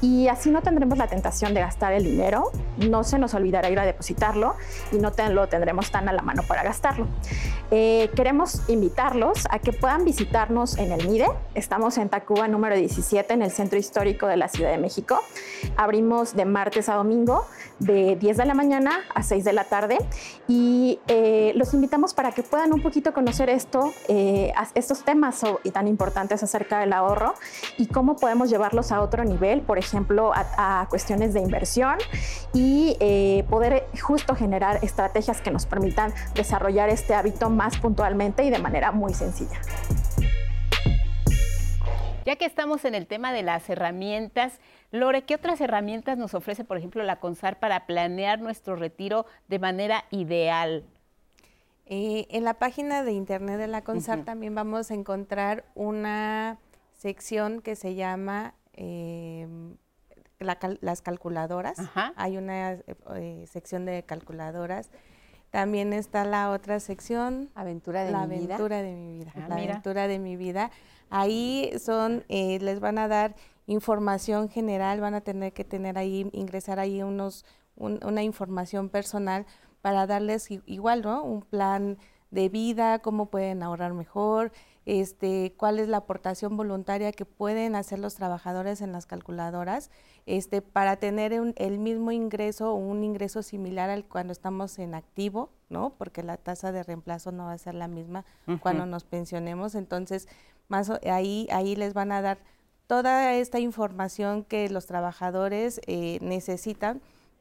y así no tendremos la tentación de gastar el dinero, no se nos olvidará ir a depositarlo y no lo tendremos tan a la mano para gastarlo. Eh, queremos invitarlos a que puedan visitarnos en el MIDE. Estamos en Tacuba número 17 en el Centro Histórico de la Ciudad de México. Abrimos de martes a domingo de 10 de la mañana a 6 de la tarde y eh, los invitamos para que puedan un poquito conocer esto, eh, estos temas tan importantes acerca del ahorro y cómo podemos llevarlos a otro nivel, por ejemplo, a, cuestiones de inversión y eh, poder justo generar estrategias que nos permitan desarrollar este hábito más puntualmente y de manera muy sencilla. Ya que estamos en el tema de las herramientas, Lore, ¿qué otras herramientas nos ofrece, por ejemplo, la CONSAR para planear nuestro retiro de manera ideal? Eh, en la página de internet de la CONSAR también vamos a encontrar una sección que se llama em, las calculadoras. Hay una eh, sección de calculadoras. También está la otra sección. Aventura de la mi vida. Aventura de mi vida. Ah, la aventura de mi vida. Ahí son, eh, les van a dar información general, van a tener que tener ahí, ingresar ahí unos, una información personal para darles igual, ¿no? Un plan de vida, cómo pueden ahorrar mejor, este, cuál es la aportación voluntaria que pueden hacer los trabajadores en las calculadoras este, para tener el mismo ingreso o un ingreso similar al cuando estamos en activo, ¿no? Porque la tasa de reemplazo no va a ser la misma cuando nos pensionemos. Entonces, más ahí, ahí les van a dar toda esta información que los trabajadores eh, necesitan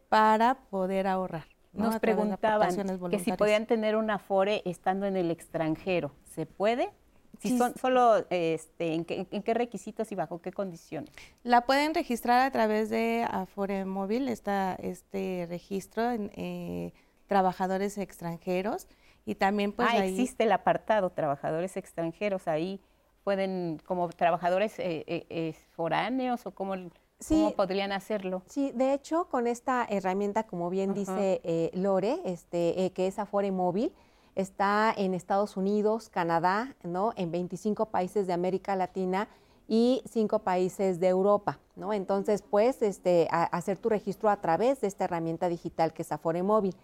para poder ahorrar. Nos preguntaban que si podían tener una FORE estando en el extranjero. ¿Se puede? Si son solo, este, ¿en qué, requisitos y bajo qué condiciones? La pueden registrar a través de Afore Móvil, está este registro en eh, trabajadores extranjeros y también pues ah, existe el apartado trabajadores extranjeros ahí pueden como trabajadores eh, eh, foráneos o cómo, podrían hacerlo. Sí, de hecho con esta herramienta como bien dice Lore, este que es Afore Móvil está en Estados Unidos, Canadá, ¿no? en 25 países de América Latina y 5 países de Europa. ¿no? Entonces, puedes este, hacer tu registro a través de esta herramienta digital que es Afore Móvil.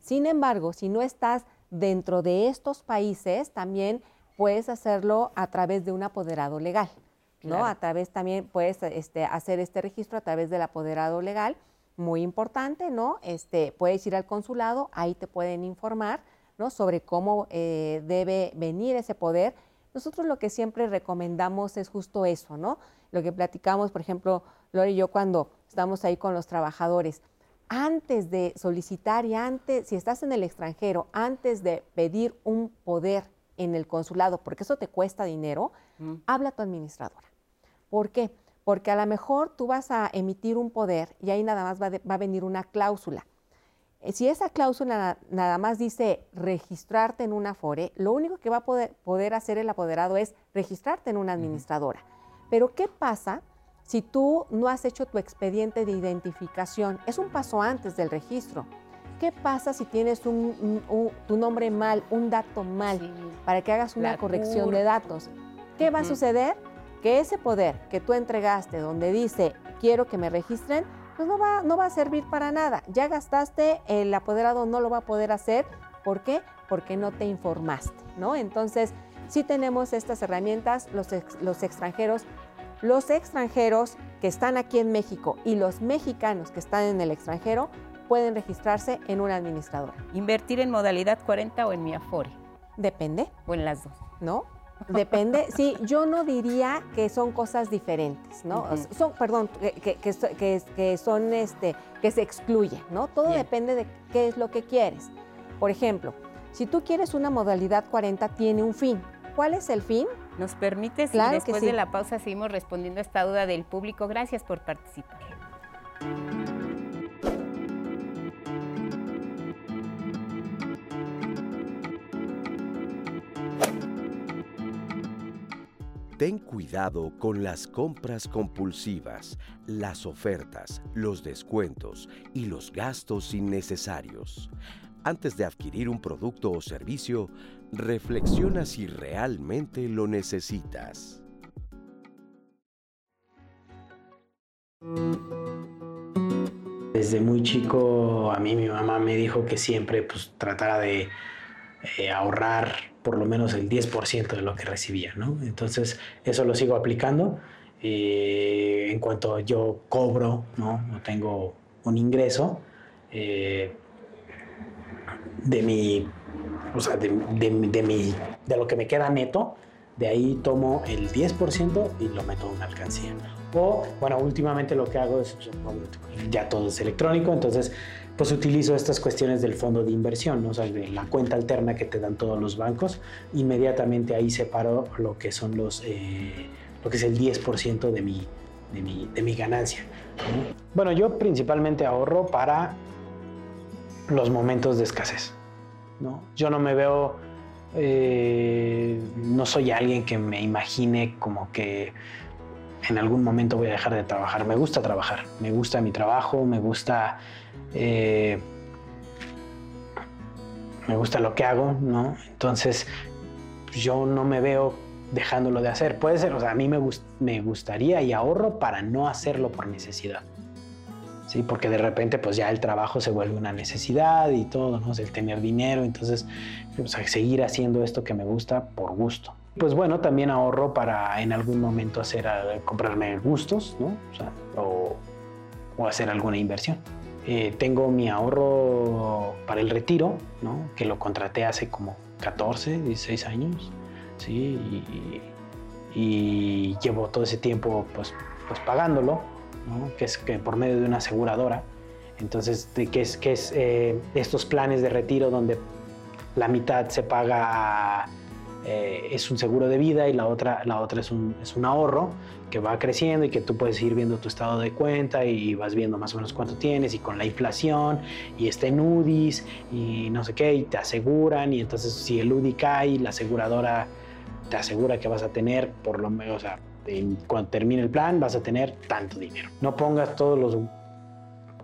Sin embargo, si no estás dentro de estos países, también puedes hacerlo a través de un apoderado legal. ¿no? A través también puedes este, hacer este registro a través del apoderado legal, muy importante, ¿no? Este, puedes ir al consulado, ahí te pueden informar sobre cómo eh, debe venir ese poder. Nosotros lo que siempre recomendamos es justo eso, ¿no? Lo que platicamos, por ejemplo, Lore y yo cuando estamos ahí con los trabajadores, antes de solicitar y antes, si estás en el extranjero, antes de pedir un poder en el consulado, porque eso te cuesta dinero, habla a tu administradora. ¿Por qué? Porque a lo mejor tú vas a emitir un poder y ahí nada más va, va a venir una cláusula si esa cláusula nada más dice registrarte en una FORE, lo único que va a poder, hacer el apoderado es registrarte en una administradora. Pero ¿qué pasa si tú no has hecho tu expediente de identificación? Es un paso antes del registro. ¿Qué pasa si tienes tu nombre mal, un dato mal, para que hagas una corrección de datos? ¿Qué va a suceder? Que ese poder que tú entregaste donde dice quiero que me registren, pues no va, no va a servir para nada. Ya gastaste, el apoderado no lo va a poder hacer. ¿Por qué? Porque no te informaste, ¿no? Entonces, sí tenemos estas herramientas, los, los extranjeros, los extranjeros que están aquí en México y los mexicanos que están en el extranjero pueden registrarse en una administradora. ¿Invertir en modalidad 40 o en mi Afore? Depende. O en las dos. ¿No? Depende, sí, yo no diría que son cosas diferentes, ¿no? Son, perdón, que, que, son, este, que se excluyen, ¿no? Todo depende de qué es lo que quieres. Por ejemplo, si tú quieres una modalidad 40, tiene un fin. ¿Cuál es el fin? ¿Nos permites? Claro y después de la pausa seguimos respondiendo a esta duda del público. Gracias por participar. Ten cuidado con las compras compulsivas, las ofertas, los descuentos y los gastos innecesarios. Antes de adquirir un producto o servicio, reflexiona si realmente lo necesitas. Desde muy chico a mí mi mamá me dijo que siempre pues tratara de eh, ahorrar por lo menos el 10% de lo que recibía, ¿no? Entonces, eso lo sigo aplicando. Eh, en cuanto yo cobro, ¿no? Tengo un ingreso eh, de mi, o sea, de, mi, de lo que me queda neto, de ahí tomo el 10% y lo meto en alcancía. O, bueno, últimamente lo que hago es, ya todo es electrónico, entonces pues utilizo estas cuestiones del fondo de inversión, ¿no? o sea, de la cuenta alterna que te dan todos los bancos, inmediatamente ahí separo lo que son los, eh, lo que es el 10% de mi, de mi, de mi ganancia. Bueno, yo principalmente ahorro para los momentos de escasez. ¿no? Yo no me veo, eh, no soy alguien que me imagine como que en algún momento voy a dejar de trabajar. Me gusta trabajar, me gusta mi trabajo, me gusta eh, me gusta lo que hago, ¿no? Entonces yo no me veo dejándolo de hacer. Puede ser, o sea, a mí me, gustaría y ahorro para no hacerlo por necesidad. Sí, porque de repente pues ya el trabajo se vuelve una necesidad y todo, ¿no? el tener dinero, entonces pues, seguir haciendo esto que me gusta por gusto. Pues bueno, también ahorro para en algún momento hacer, comprarme gustos, ¿no? O, sea, o hacer alguna inversión. Eh, tengo mi ahorro para el retiro, ¿no? que lo contraté hace como 14, 16 años, ¿sí? y, llevo todo ese tiempo pues, pues pagándolo, ¿no? que es que por medio de una aseguradora. Entonces, ¿qué es, qué es eh, estos planes de retiro donde la mitad se paga eh, es un seguro de vida y la otra, la otra es, un, es un ahorro que va creciendo y que tú puedes ir viendo tu estado de cuenta y vas viendo más o menos cuánto tienes y con la inflación y está en UDIs y no sé qué y te aseguran y entonces si el UDI cae la aseguradora te asegura que vas a tener por lo menos, o sea, cuando termine el plan vas a tener tanto dinero. No pongas todos los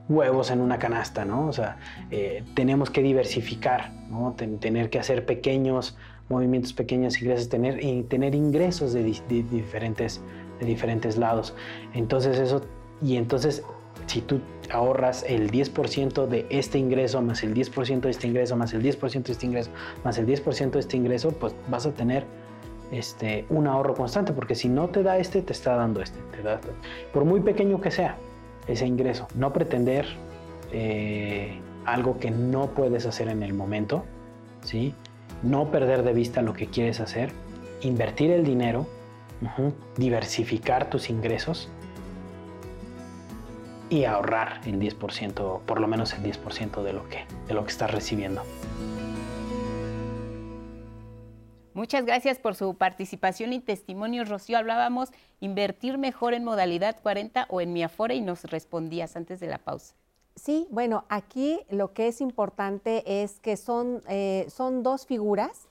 huevos en una canasta, ¿no? O sea, eh, tenemos que diversificar, ¿no? tener que hacer pequeños movimientos pequeños ingresos, tener, y tener ingresos de, diferentes, de diferentes lados. Entonces eso, y entonces si tú ahorras el 10% de este ingreso, más el 10% de este ingreso, más el 10% de este ingreso, más el 10% de este ingreso, pues vas a tener este, un ahorro constante, porque si no te da este, te está dando este. Te da, por muy pequeño que sea ese ingreso, no pretender eh, algo que no puedes hacer en el momento, ¿sí? No perder de vista lo que quieres hacer, invertir el dinero, diversificar tus ingresos y ahorrar el 10%, por lo menos el 10% de lo que, de lo que estás recibiendo. Muchas gracias por su participación y testimonio, Rocío. Hablábamos invertir mejor en modalidad 40 o en mi Afore y nos respondías antes de la pausa. Sí, bueno, aquí lo que es importante es que son, eh, son dos figuras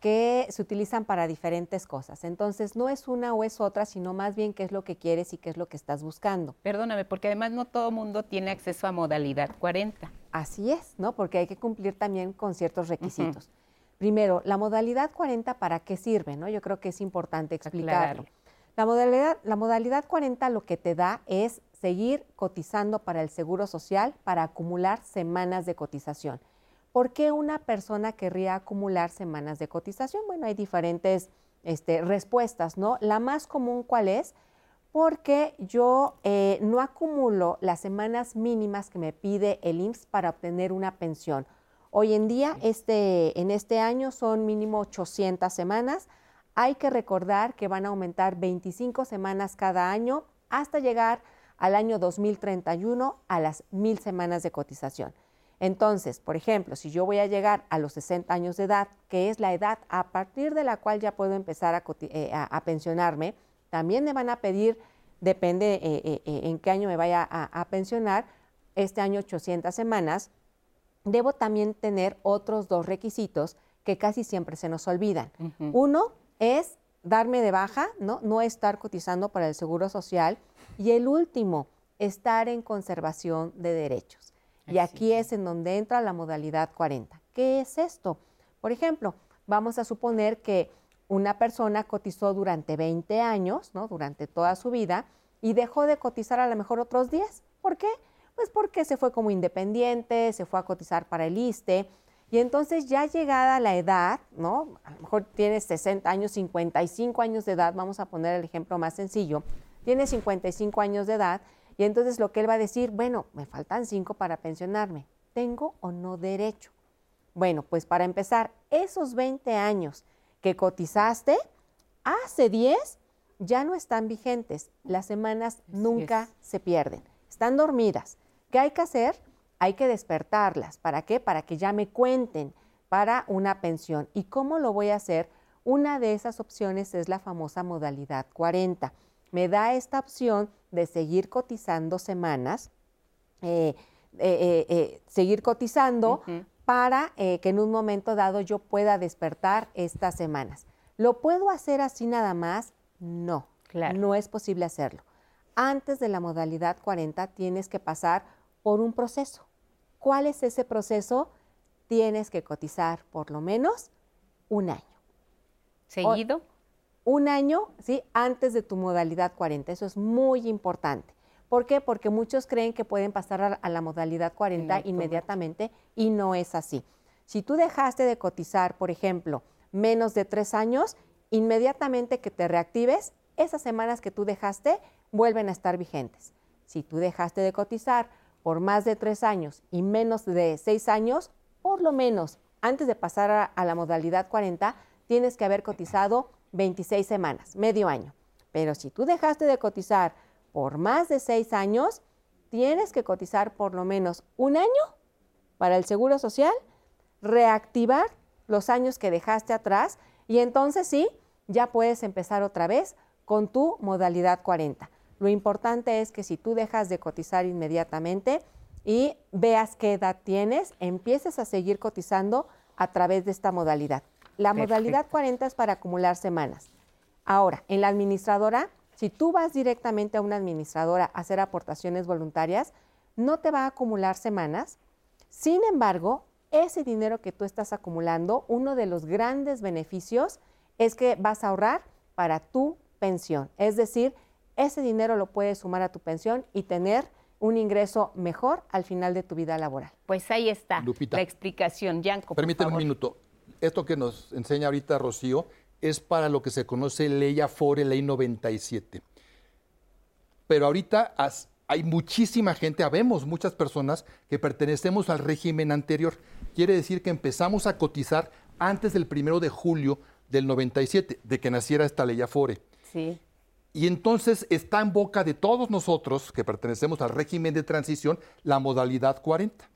que se utilizan para diferentes cosas. Entonces, no es una o es otra, sino más bien qué es lo que quieres y qué es lo que estás buscando. Perdóname, porque además no todo mundo tiene acceso a modalidad 40. Así es, ¿no? Porque hay que cumplir también con ciertos requisitos. Primero, la modalidad 40, ¿para qué sirve? ¿no? Yo creo que es importante explicarlo. La modalidad, la modalidad 40 lo que te da es seguir cotizando para el Seguro Social para acumular semanas de cotización. ¿Por qué una persona querría acumular semanas de cotización? Bueno, hay diferentes este, respuestas, ¿no? La más común, ¿cuál es? Porque yo eh, no acumulo las semanas mínimas que me pide el IMSS para obtener una pensión. Hoy en día, este, en este año son mínimo 800 semanas. Hay que recordar que van a aumentar 25 semanas cada año hasta llegar al año 2031 a las mil semanas de cotización. Entonces, por ejemplo, si yo voy a llegar a los 60 años de edad, que es la edad a partir de la cual ya puedo empezar a, eh, pensionarme, también me van a pedir, depende eh, eh, en qué año me vaya a, pensionar, este año 800 semanas, debo también tener otros dos requisitos que casi siempre se nos olvidan. Uno es darme de baja, ¿no? No estar cotizando para el Seguro Social. Y el último, estar en conservación de derechos. Y aquí es en donde entra la modalidad 40. ¿Qué es esto? Por ejemplo, vamos a suponer que una persona cotizó durante 20 años, ¿no? Durante toda su vida y dejó de cotizar a lo mejor otros 10. ¿Por qué? Pues porque se fue como independiente, se fue a cotizar para el ISTE. Y entonces ya llegada la edad, ¿no? A lo mejor tiene 60 años, 55 años de edad, vamos a poner el ejemplo más sencillo, tiene 55 años de edad y entonces lo que él va a decir, bueno, me faltan 5 para pensionarme, ¿tengo o no derecho? Bueno, pues para empezar, esos 20 años que cotizaste, hace 10 ya no están vigentes, las semanas nunca se pierden, están dormidas. ¿Qué hay que hacer? hay que despertarlas. ¿Para qué? Para que ya me cuenten para una pensión. ¿Y cómo lo voy a hacer? Una de esas opciones es la famosa modalidad 40. Me da esta opción de seguir cotizando semanas, eh, eh, eh, seguir cotizando para que en un momento dado yo pueda despertar estas semanas. ¿Lo puedo hacer así nada más? No, no es posible hacerlo. Antes de la modalidad 40 tienes que pasar por un proceso. ¿Cuál es ese proceso? Tienes que cotizar por lo menos un año. ¿Seguido? Un año, ¿sí? Antes de tu modalidad 40. Eso es muy importante. ¿Por qué? Porque muchos creen que pueden pasar a, la modalidad 40 inmediatamente y no es así. Si tú dejaste de cotizar, por ejemplo, menos de tres años, inmediatamente que te reactives, esas semanas que tú dejaste vuelven a estar vigentes. Si tú dejaste de cotizar por más de tres años y menos de seis años, por lo menos antes de pasar a, la modalidad 40, tienes que haber cotizado 26 semanas, medio año. Pero si tú dejaste de cotizar por más de seis años, tienes que cotizar por lo menos un año para el Seguro Social, reactivar los años que dejaste atrás y entonces sí, ya puedes empezar otra vez con tu modalidad 40. Lo importante es que si tú dejas de cotizar inmediatamente y veas qué edad tienes, empieces a seguir cotizando a través de esta modalidad. La modalidad 40 es para acumular semanas. Ahora, en la administradora, si tú vas directamente a una administradora a hacer aportaciones voluntarias, no te va a acumular semanas. Sin embargo, ese dinero que tú estás acumulando, uno de los grandes beneficios es que vas a ahorrar para tu pensión. Es decir, ese dinero lo puedes sumar a tu pensión y tener un ingreso mejor al final de tu vida laboral. Pues ahí está la explicación. Yanko, Permíteme un minuto. Esto que nos enseña ahorita Rocío es para lo que se conoce ley Afore, ley 97. Pero ahorita hay muchísima gente, habemos muchas personas que pertenecemos al régimen anterior. Quiere decir que empezamos a cotizar antes del primero de julio del 97, de que naciera esta ley Afore. Sí. Y entonces está en boca de todos nosotros que pertenecemos al régimen de transición la modalidad 40.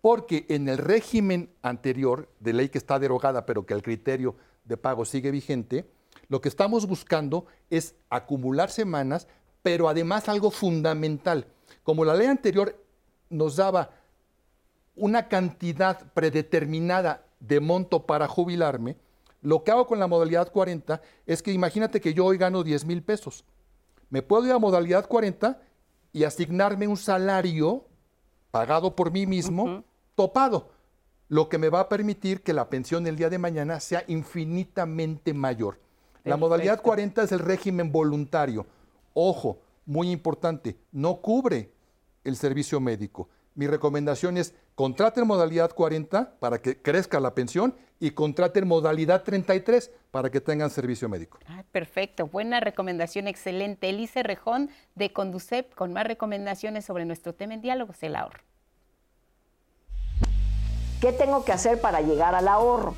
Porque en el régimen anterior, de ley que está derogada, pero que el criterio de pago sigue vigente, lo que estamos buscando es acumular semanas, pero además algo fundamental. Como la ley anterior nos daba una cantidad predeterminada de monto para jubilarme, lo que hago con la modalidad 40 es que imagínate que yo hoy gano 10 mil pesos. Me puedo ir a modalidad 40 y asignarme un salario pagado por mí mismo, topado, lo que me va a permitir que la pensión el día de mañana sea infinitamente mayor. La modalidad 40 es el régimen voluntario. Ojo, muy importante, no cubre el servicio médico. Mi recomendación es contraten modalidad 40 para que crezca la pensión y contraten modalidad 33 para que tengan servicio médico. Perfecto, buena recomendación, excelente. Elise Rejón de Conducep con más recomendaciones sobre nuestro tema en diálogos, el ahorro. ¿Qué tengo que hacer para llegar al ahorro?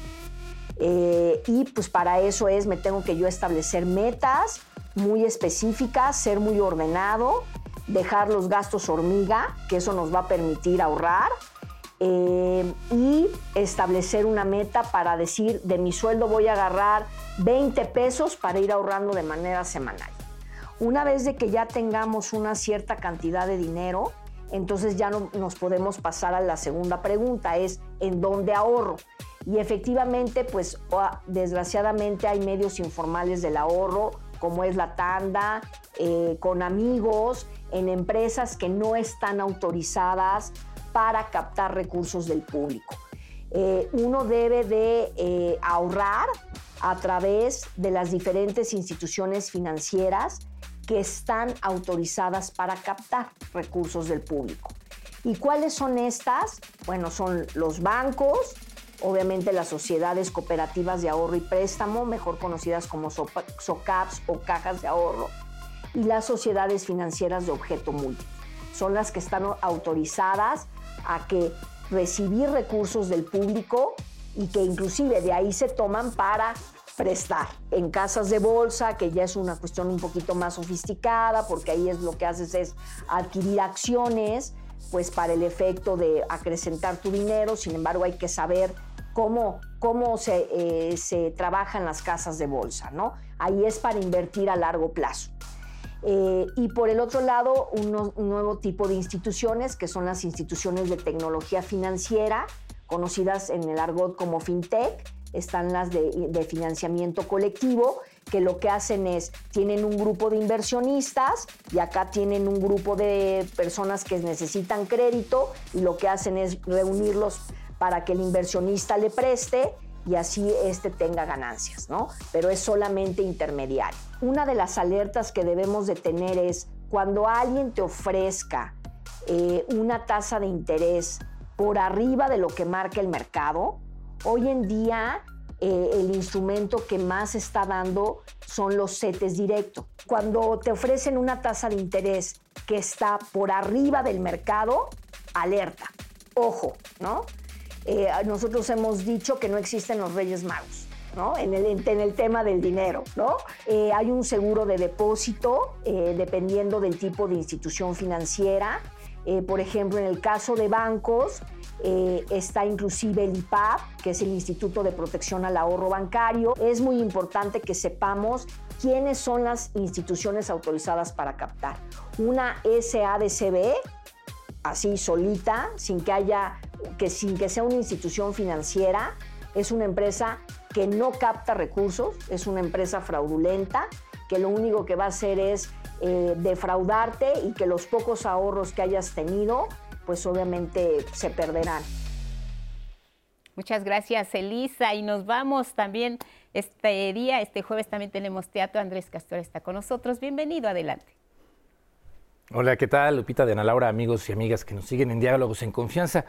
Eh, y pues para eso es, me tengo que yo establecer metas muy específicas, ser muy ordenado, dejar los gastos hormiga, que eso nos va a permitir ahorrar eh, y establecer una meta para decir, de mi sueldo voy a agarrar 20 pesos para ir ahorrando de manera semanal. Una vez de que ya tengamos una cierta cantidad de dinero, entonces ya no, nos podemos pasar a la segunda pregunta, es ¿en dónde ahorro? Y efectivamente, pues desgraciadamente hay medios informales del ahorro, como es la tanda, eh, con amigos, en empresas que no están autorizadas para captar recursos del público. Eh, uno debe de eh, ahorrar a través de las diferentes instituciones financieras que están autorizadas para captar recursos del público. ¿Y cuáles son estas? Bueno, son los bancos, obviamente las sociedades cooperativas de ahorro y préstamo, mejor conocidas como SOCAPs o cajas de ahorro, y las sociedades financieras de objeto múltiple. Son las que están autorizadas a que recibir recursos del público y que inclusive de ahí se toman para prestar en casas de bolsa, que ya es una cuestión un poquito más sofisticada, porque ahí es lo que haces es adquirir acciones, pues para el efecto de acrecentar tu dinero, sin embargo hay que saber cómo, cómo se, eh, se trabaja en las casas de bolsa, ¿no? Ahí es para invertir a largo plazo. Eh, y por el otro lado, un, nuevo tipo de instituciones, que son las instituciones de tecnología financiera, conocidas en el argot como fintech, están las de, financiamiento colectivo, que lo que hacen es, tienen un grupo de inversionistas y acá tienen un grupo de personas que necesitan crédito y lo que hacen es reunirlos para que el inversionista le preste y así este tenga ganancias, ¿no? Pero es solamente intermediario. Una de las alertas que debemos de tener es cuando alguien te ofrezca eh, una tasa de interés por arriba de lo que marca el mercado, hoy en día eh, el instrumento que más está dando son los CETES directo. Cuando te ofrecen una tasa de interés que está por arriba del mercado, alerta. Ojo, ¿no? Eh, nosotros hemos dicho que no existen los Reyes Magos. ¿no? En, el, tema del dinero. ¿no? Eh, hay un seguro de depósito dependiendo del tipo de institución financiera. Por ejemplo, en el caso de bancos, está inclusive el IPAP, que es el Instituto de Protección al Ahorro Bancario. Es muy importante que sepamos quiénes son las instituciones autorizadas para captar. Una SADCB, así solita, sin que haya que sin que sea una institución financiera, es una empresa que no capta recursos, es una empresa fraudulenta, que lo único que va a hacer es eh, defraudarte y que los pocos ahorros que hayas tenido, pues obviamente se perderán. Muchas gracias, Elisa. Y nos vamos también este día, este jueves también tenemos teatro. Andrés Castor está con nosotros. Bienvenido, adelante. Hola, ¿qué tal? Lupita de Ana Laura, amigos y amigas que nos siguen en Diálogos en Confianza.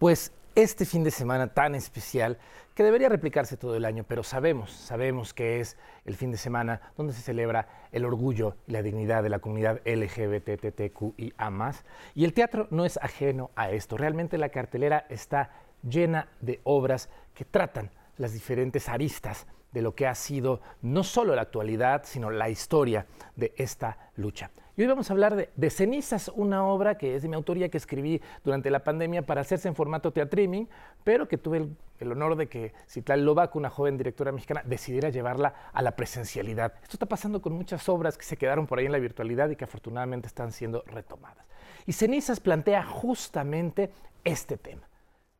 Pues este fin de semana tan especial que debería replicarse todo el año, pero sabemos, sabemos que es el fin de semana donde se celebra el orgullo y la dignidad de la comunidad LGBTTQIA+. Y el teatro no es ajeno a esto. Realmente la cartelera está llena de obras que tratan las diferentes aristas de lo que ha sido no solo la actualidad, sino la historia de esta lucha. Y hoy vamos a hablar de, Cenizas, una obra que es de mi autoría que escribí durante la pandemia para hacerse en formato teatriming, pero que tuve el, honor de que Citlal Lobac, una joven directora mexicana, decidiera llevarla a la presencialidad. Esto está pasando con muchas obras que se quedaron por ahí en la virtualidad y que afortunadamente están siendo retomadas. Y Cenizas plantea justamente este tema,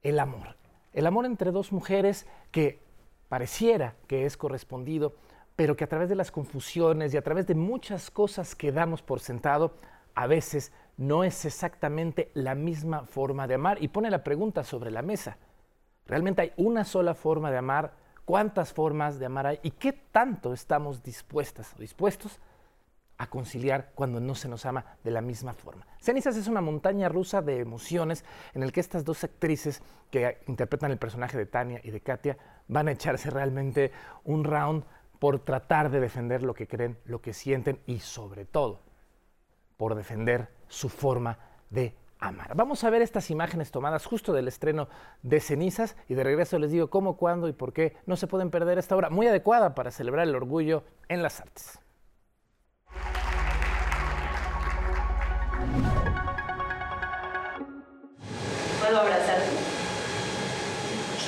el amor. El amor entre dos mujeres que pareciera que es correspondido pero que a través de las confusiones y a través de muchas cosas que damos por sentado, a veces no es exactamente la misma forma de amar. Y pone la pregunta sobre la mesa. ¿Realmente hay una sola forma de amar? ¿Cuántas formas de amar hay? ¿Y qué tanto estamos dispuestas o dispuestos a conciliar cuando no se nos ama de la misma forma? Cenizas es una montaña rusa de emociones en el que estas dos actrices que interpretan el personaje de Tania y de Katia van a echarse realmente un round por tratar de defender lo que creen, lo que sienten y sobre todo por defender su forma de amar. Vamos a ver estas imágenes tomadas justo del estreno de Cenizas y de regreso les digo cómo, cuándo y por qué no se pueden perder esta obra muy adecuada para celebrar el orgullo en las artes. ¿Puedo abrazarte?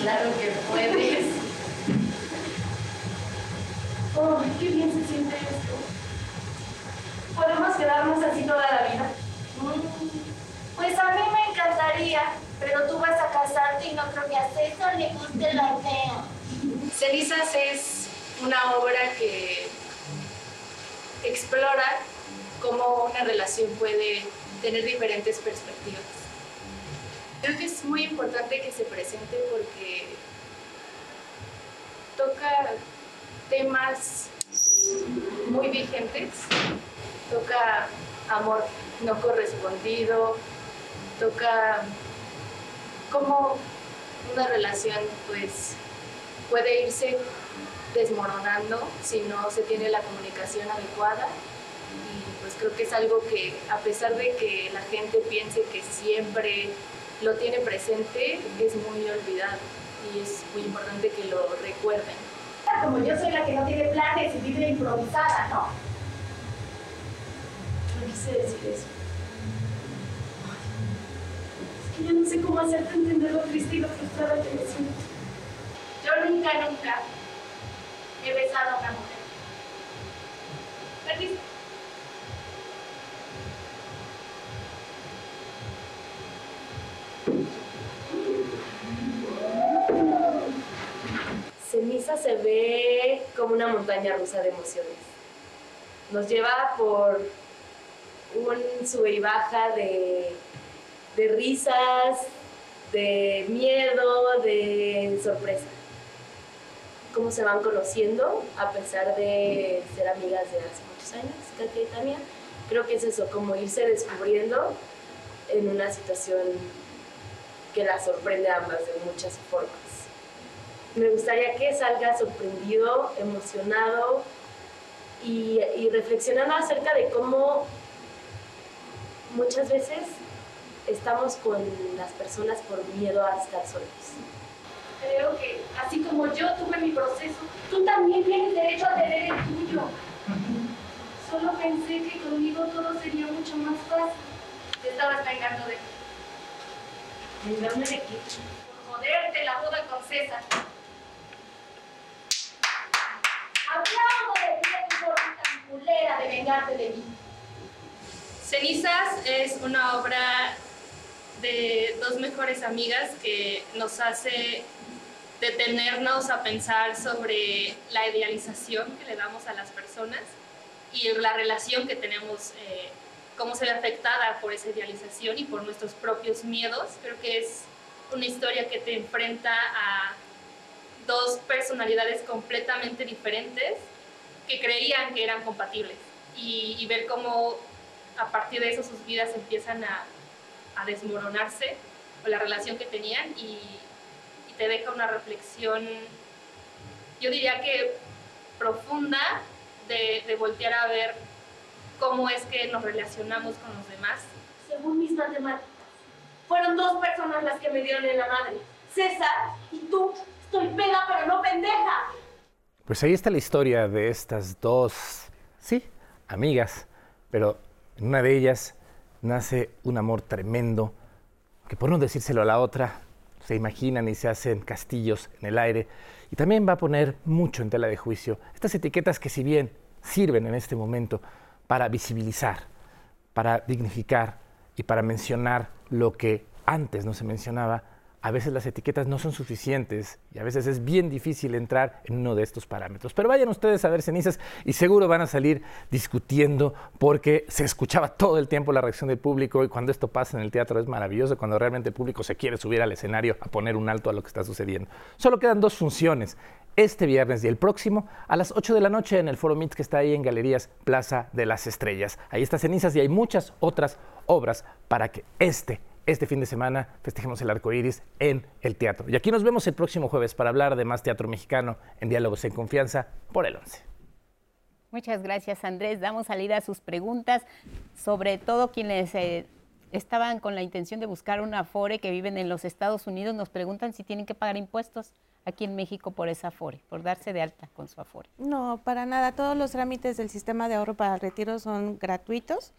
Claro que puedes. Qué bien se siente esto! ¿Podemos quedarnos así toda la vida? Mm, pues a mí me encantaría, pero tú vas a casarte y no creo que eso. no le guste lo feo. Cenizas es una obra que explora cómo una relación puede tener diferentes perspectivas. Creo que es muy importante que se presente porque toca temas muy vigentes, toca amor no correspondido, toca cómo una relación pues puede irse desmoronando si no se tiene la comunicación adecuada y pues creo que es algo que a pesar de que la gente piense que siempre lo tiene presente es muy olvidado y es muy importante que lo recuerden. Como yo soy la que no tiene planes y vive improvisada, ¿no? No quise decir eso. Es que yo no sé cómo hacerte entender lo triste y lo frustrada que me siento. Yo nunca, nunca he besado a una mujer. ¿Perdiste? Ceniza se ve como una montaña rusa de emociones. Nos lleva por un sube y baja de, de risas, de miedo, de sorpresa. Cómo se van conociendo a pesar de ser amigas de hace muchos años, Katia y Tania. Creo que es eso, como irse descubriendo en una situación que la sorprende a ambas de muchas formas. Me gustaría que salga sorprendido, emocionado y, y reflexionando acerca de cómo muchas veces estamos con las personas por miedo a estar solos. Creo que así como yo tuve mi proceso, tú también tienes derecho a tener el tuyo. Solo pensé que conmigo todo sería mucho más fácil. Te estabas vengando de mí. ¿Vengarme de qué? Por joderte la boda con César. Aplaudo de ti de tu forma tan culera de vengarte de mí. Cenizas es una obra de dos mejores amigas que nos hace detenernos a pensar sobre la idealización que le damos a las personas y la relación que tenemos, eh, cómo se ve afectada por esa idealización y por nuestros propios miedos. Creo que es una historia que te enfrenta a dos personalidades completamente diferentes que creían que eran compatibles y, y ver cómo a partir de eso sus vidas empiezan a, a desmoronarse con la relación que tenían y, y te deja una reflexión, yo diría que profunda, de, de voltear a ver cómo es que nos relacionamos con los demás. Según mis matemáticas, fueron dos personas las que me dieron en la madre. César y tú. Estoy pega, pero no pendeja. Pues ahí está la historia de estas dos, sí, amigas, pero en una de ellas nace un amor tremendo, que por no decírselo a la otra, se imaginan y se hacen castillos en el aire. Y también va a poner mucho en tela de juicio estas etiquetas que si bien sirven en este momento para visibilizar, para dignificar y para mencionar lo que antes no se mencionaba, a veces las etiquetas no son suficientes y a veces es bien difícil entrar en uno de estos parámetros. Pero vayan ustedes a ver cenizas y seguro van a salir discutiendo porque se escuchaba todo el tiempo la reacción del público y cuando esto pasa en el teatro es maravilloso, cuando realmente el público se quiere subir al escenario a poner un alto a lo que está sucediendo. Solo quedan dos funciones. Este viernes y el próximo a las 8 de la noche en el Foro Mix que está ahí en Galerías Plaza de las Estrellas. Ahí está Cenizas y hay muchas otras obras para que este este fin de semana festejemos el arco iris en el teatro. Y aquí nos vemos el próximo jueves para hablar de más teatro mexicano en Diálogos en Confianza por el 11. Muchas gracias, Andrés. Damos salida a sus preguntas, sobre todo quienes eh, estaban con la intención de buscar una Afore que viven en los Estados Unidos. Nos preguntan si tienen que pagar impuestos aquí en México por esa Afore, por darse de alta con su Afore. No, para nada. Todos los trámites del sistema de ahorro para el retiro son gratuitos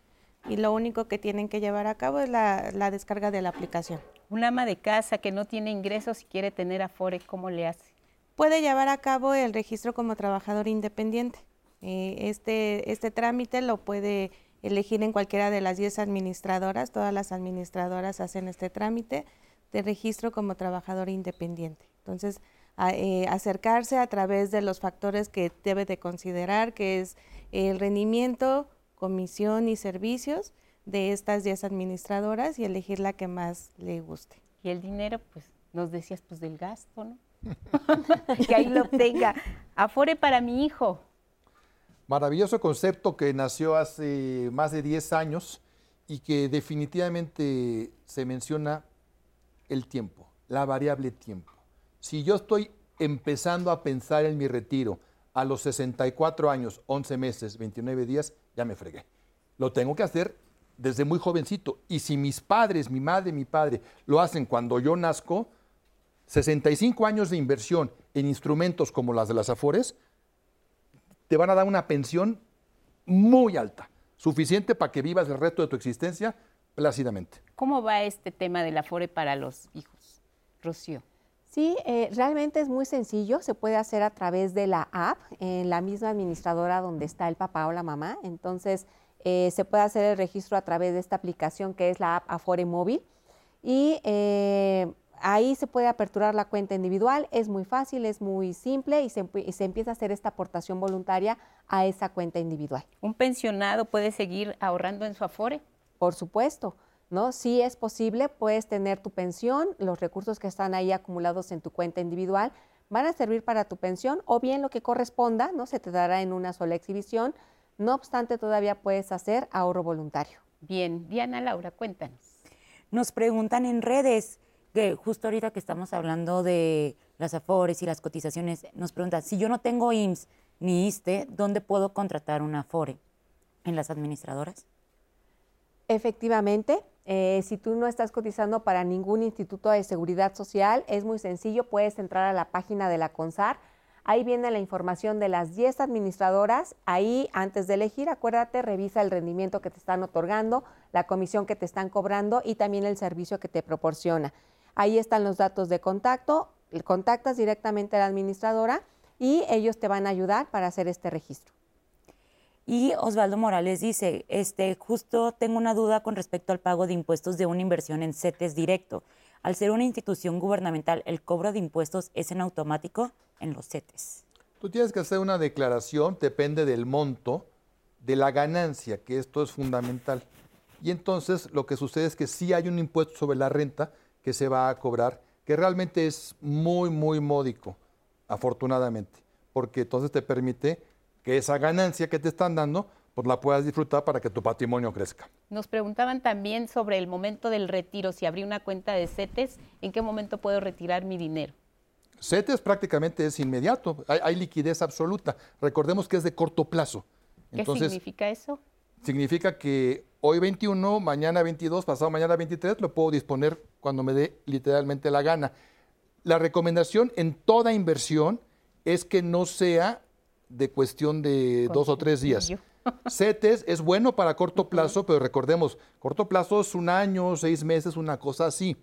y lo único que tienen que llevar a cabo es la, la descarga de la aplicación. Un ama de casa que no tiene ingresos y quiere tener Afore, ¿cómo le hace? Puede llevar a cabo el registro como trabajador independiente. Eh, este, este trámite lo puede elegir en cualquiera de las 10 administradoras. Todas las administradoras hacen este trámite de registro como trabajador independiente. Entonces, eh, acercarse a través de los factores que debe de considerar, que es el rendimiento, comisión y servicios de estas 10 administradoras y elegir la que más le guste. Y el dinero, pues nos decías pues del gasto, ¿no? que ahí lo obtenga. Afore para mi hijo. Maravilloso concepto que nació hace más de 10 años y que definitivamente se menciona el tiempo, la variable tiempo. Si yo estoy empezando a pensar en mi retiro a los 64 años, 11 meses, 29 días, ya me fregué. Lo tengo que hacer desde muy jovencito. Y si mis padres, mi madre, mi padre, lo hacen cuando yo nazco, 65 años de inversión en instrumentos como las de las Afores, te van a dar una pensión muy alta, suficiente para que vivas el resto de tu existencia plácidamente. ¿Cómo va este tema del Afore para los hijos, Rocío? Sí, eh, realmente es muy sencillo, se puede hacer a través de la app, en la misma administradora donde está el papá o la mamá. Entonces, eh, se puede hacer el registro a través de esta aplicación que es la app Afore Móvil. Y eh, ahí se puede aperturar la cuenta individual, es muy fácil, es muy simple y se, empieza a hacer esta aportación voluntaria a esa cuenta individual. ¿Un pensionado puede seguir ahorrando en su Afore? Por supuesto, ¿no? Si es posible, puedes tener tu pensión, los recursos que están ahí acumulados en tu cuenta individual van a servir para tu pensión o bien lo que corresponda, ¿no? Se te dará en una sola exhibición. No obstante, todavía puedes hacer ahorro voluntario. Bien, Diana Laura, cuéntanos. Nos preguntan en redes, que justo ahorita que estamos hablando de las afores y las cotizaciones, nos pregunta, si yo no tengo IMSS ni ISTE, ¿dónde puedo contratar una afore? ¿En las administradoras? Efectivamente, eh, si tú no estás cotizando para ningún instituto de seguridad social, es muy sencillo, puedes entrar a la página de la CONSAR, ahí viene la información de las 10 administradoras, ahí antes de elegir, acuérdate, revisa el rendimiento que te están otorgando, la comisión que te están cobrando y también el servicio que te proporciona. Ahí están los datos de contacto, contactas directamente a la administradora y ellos te van a ayudar para hacer este registro. Y Osvaldo Morales dice, este, justo tengo una duda con respecto al pago de impuestos de una inversión en CETES directo. Al ser una institución gubernamental, ¿el cobro de impuestos es en automático en los CETES? Tú tienes que hacer una declaración, depende del monto, de la ganancia, que esto es fundamental. Y entonces lo que sucede es que sí hay un impuesto sobre la renta, que se va a cobrar, que realmente es muy, muy módico, afortunadamente, porque entonces te permite que esa ganancia que te están dando, pues la puedas disfrutar para que tu patrimonio crezca. Nos preguntaban también sobre el momento del retiro, si abrí una cuenta de CETES, ¿en qué momento puedo retirar mi dinero? CETES prácticamente es inmediato, hay, liquidez absoluta. Recordemos que es de corto plazo. ¿Qué significa eso? Significa que hoy 21, mañana 22, pasado mañana 23, lo puedo disponer cuando me dé literalmente la gana. La recomendación en toda inversión es que no sea de cuestión de dos o tres días. CETES es bueno para corto plazo, pero recordemos, corto plazo es un año, seis meses, una cosa así,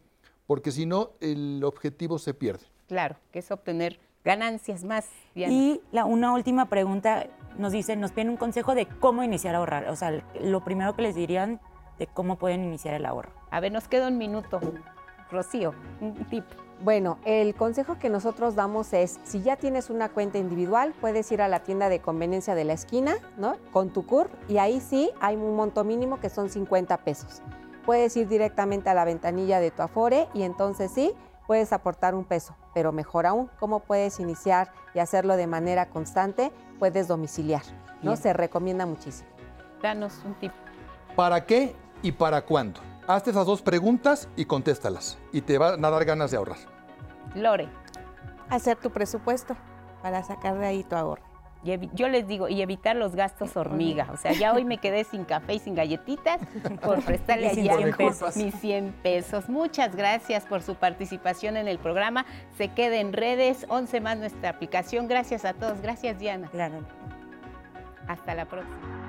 porque si no, el objetivo se pierde. Claro, que es obtener ganancias más. Y la, una última pregunta, nos dicen, nos piden un consejo de cómo iniciar a ahorrar. O sea, lo primero que les dirían de cómo pueden iniciar el ahorro. A ver, nos queda un minuto. Rocío, un tip. Bueno, el consejo que nosotros damos es, si ya tienes una cuenta individual, puedes ir a la tienda de conveniencia de la esquina, ¿no? Con tu CUR y ahí sí hay un monto mínimo que son 50 pesos. Puedes ir directamente a la ventanilla de tu Afore y entonces sí, puedes aportar un peso, pero mejor aún, ¿cómo puedes iniciar y hacerlo de manera constante? Puedes domiciliar, ¿no? Se recomienda muchísimo. Danos un tip. ¿Para qué y para cuándo? Hazte esas dos preguntas y contéstalas y te van a dar ganas de ahorrar. Lore. Hacer tu presupuesto para sacar de ahí tu ahorro. yo les digo, y evitar los gastos hormiga. O sea, ya hoy me quedé sin café y sin galletitas por prestarle a mis 100 pesos. Muchas gracias por su participación en el programa. Se queda en redes, 11 más nuestra aplicación. Gracias a todos. Gracias, Diana. Claro. Hasta la próxima.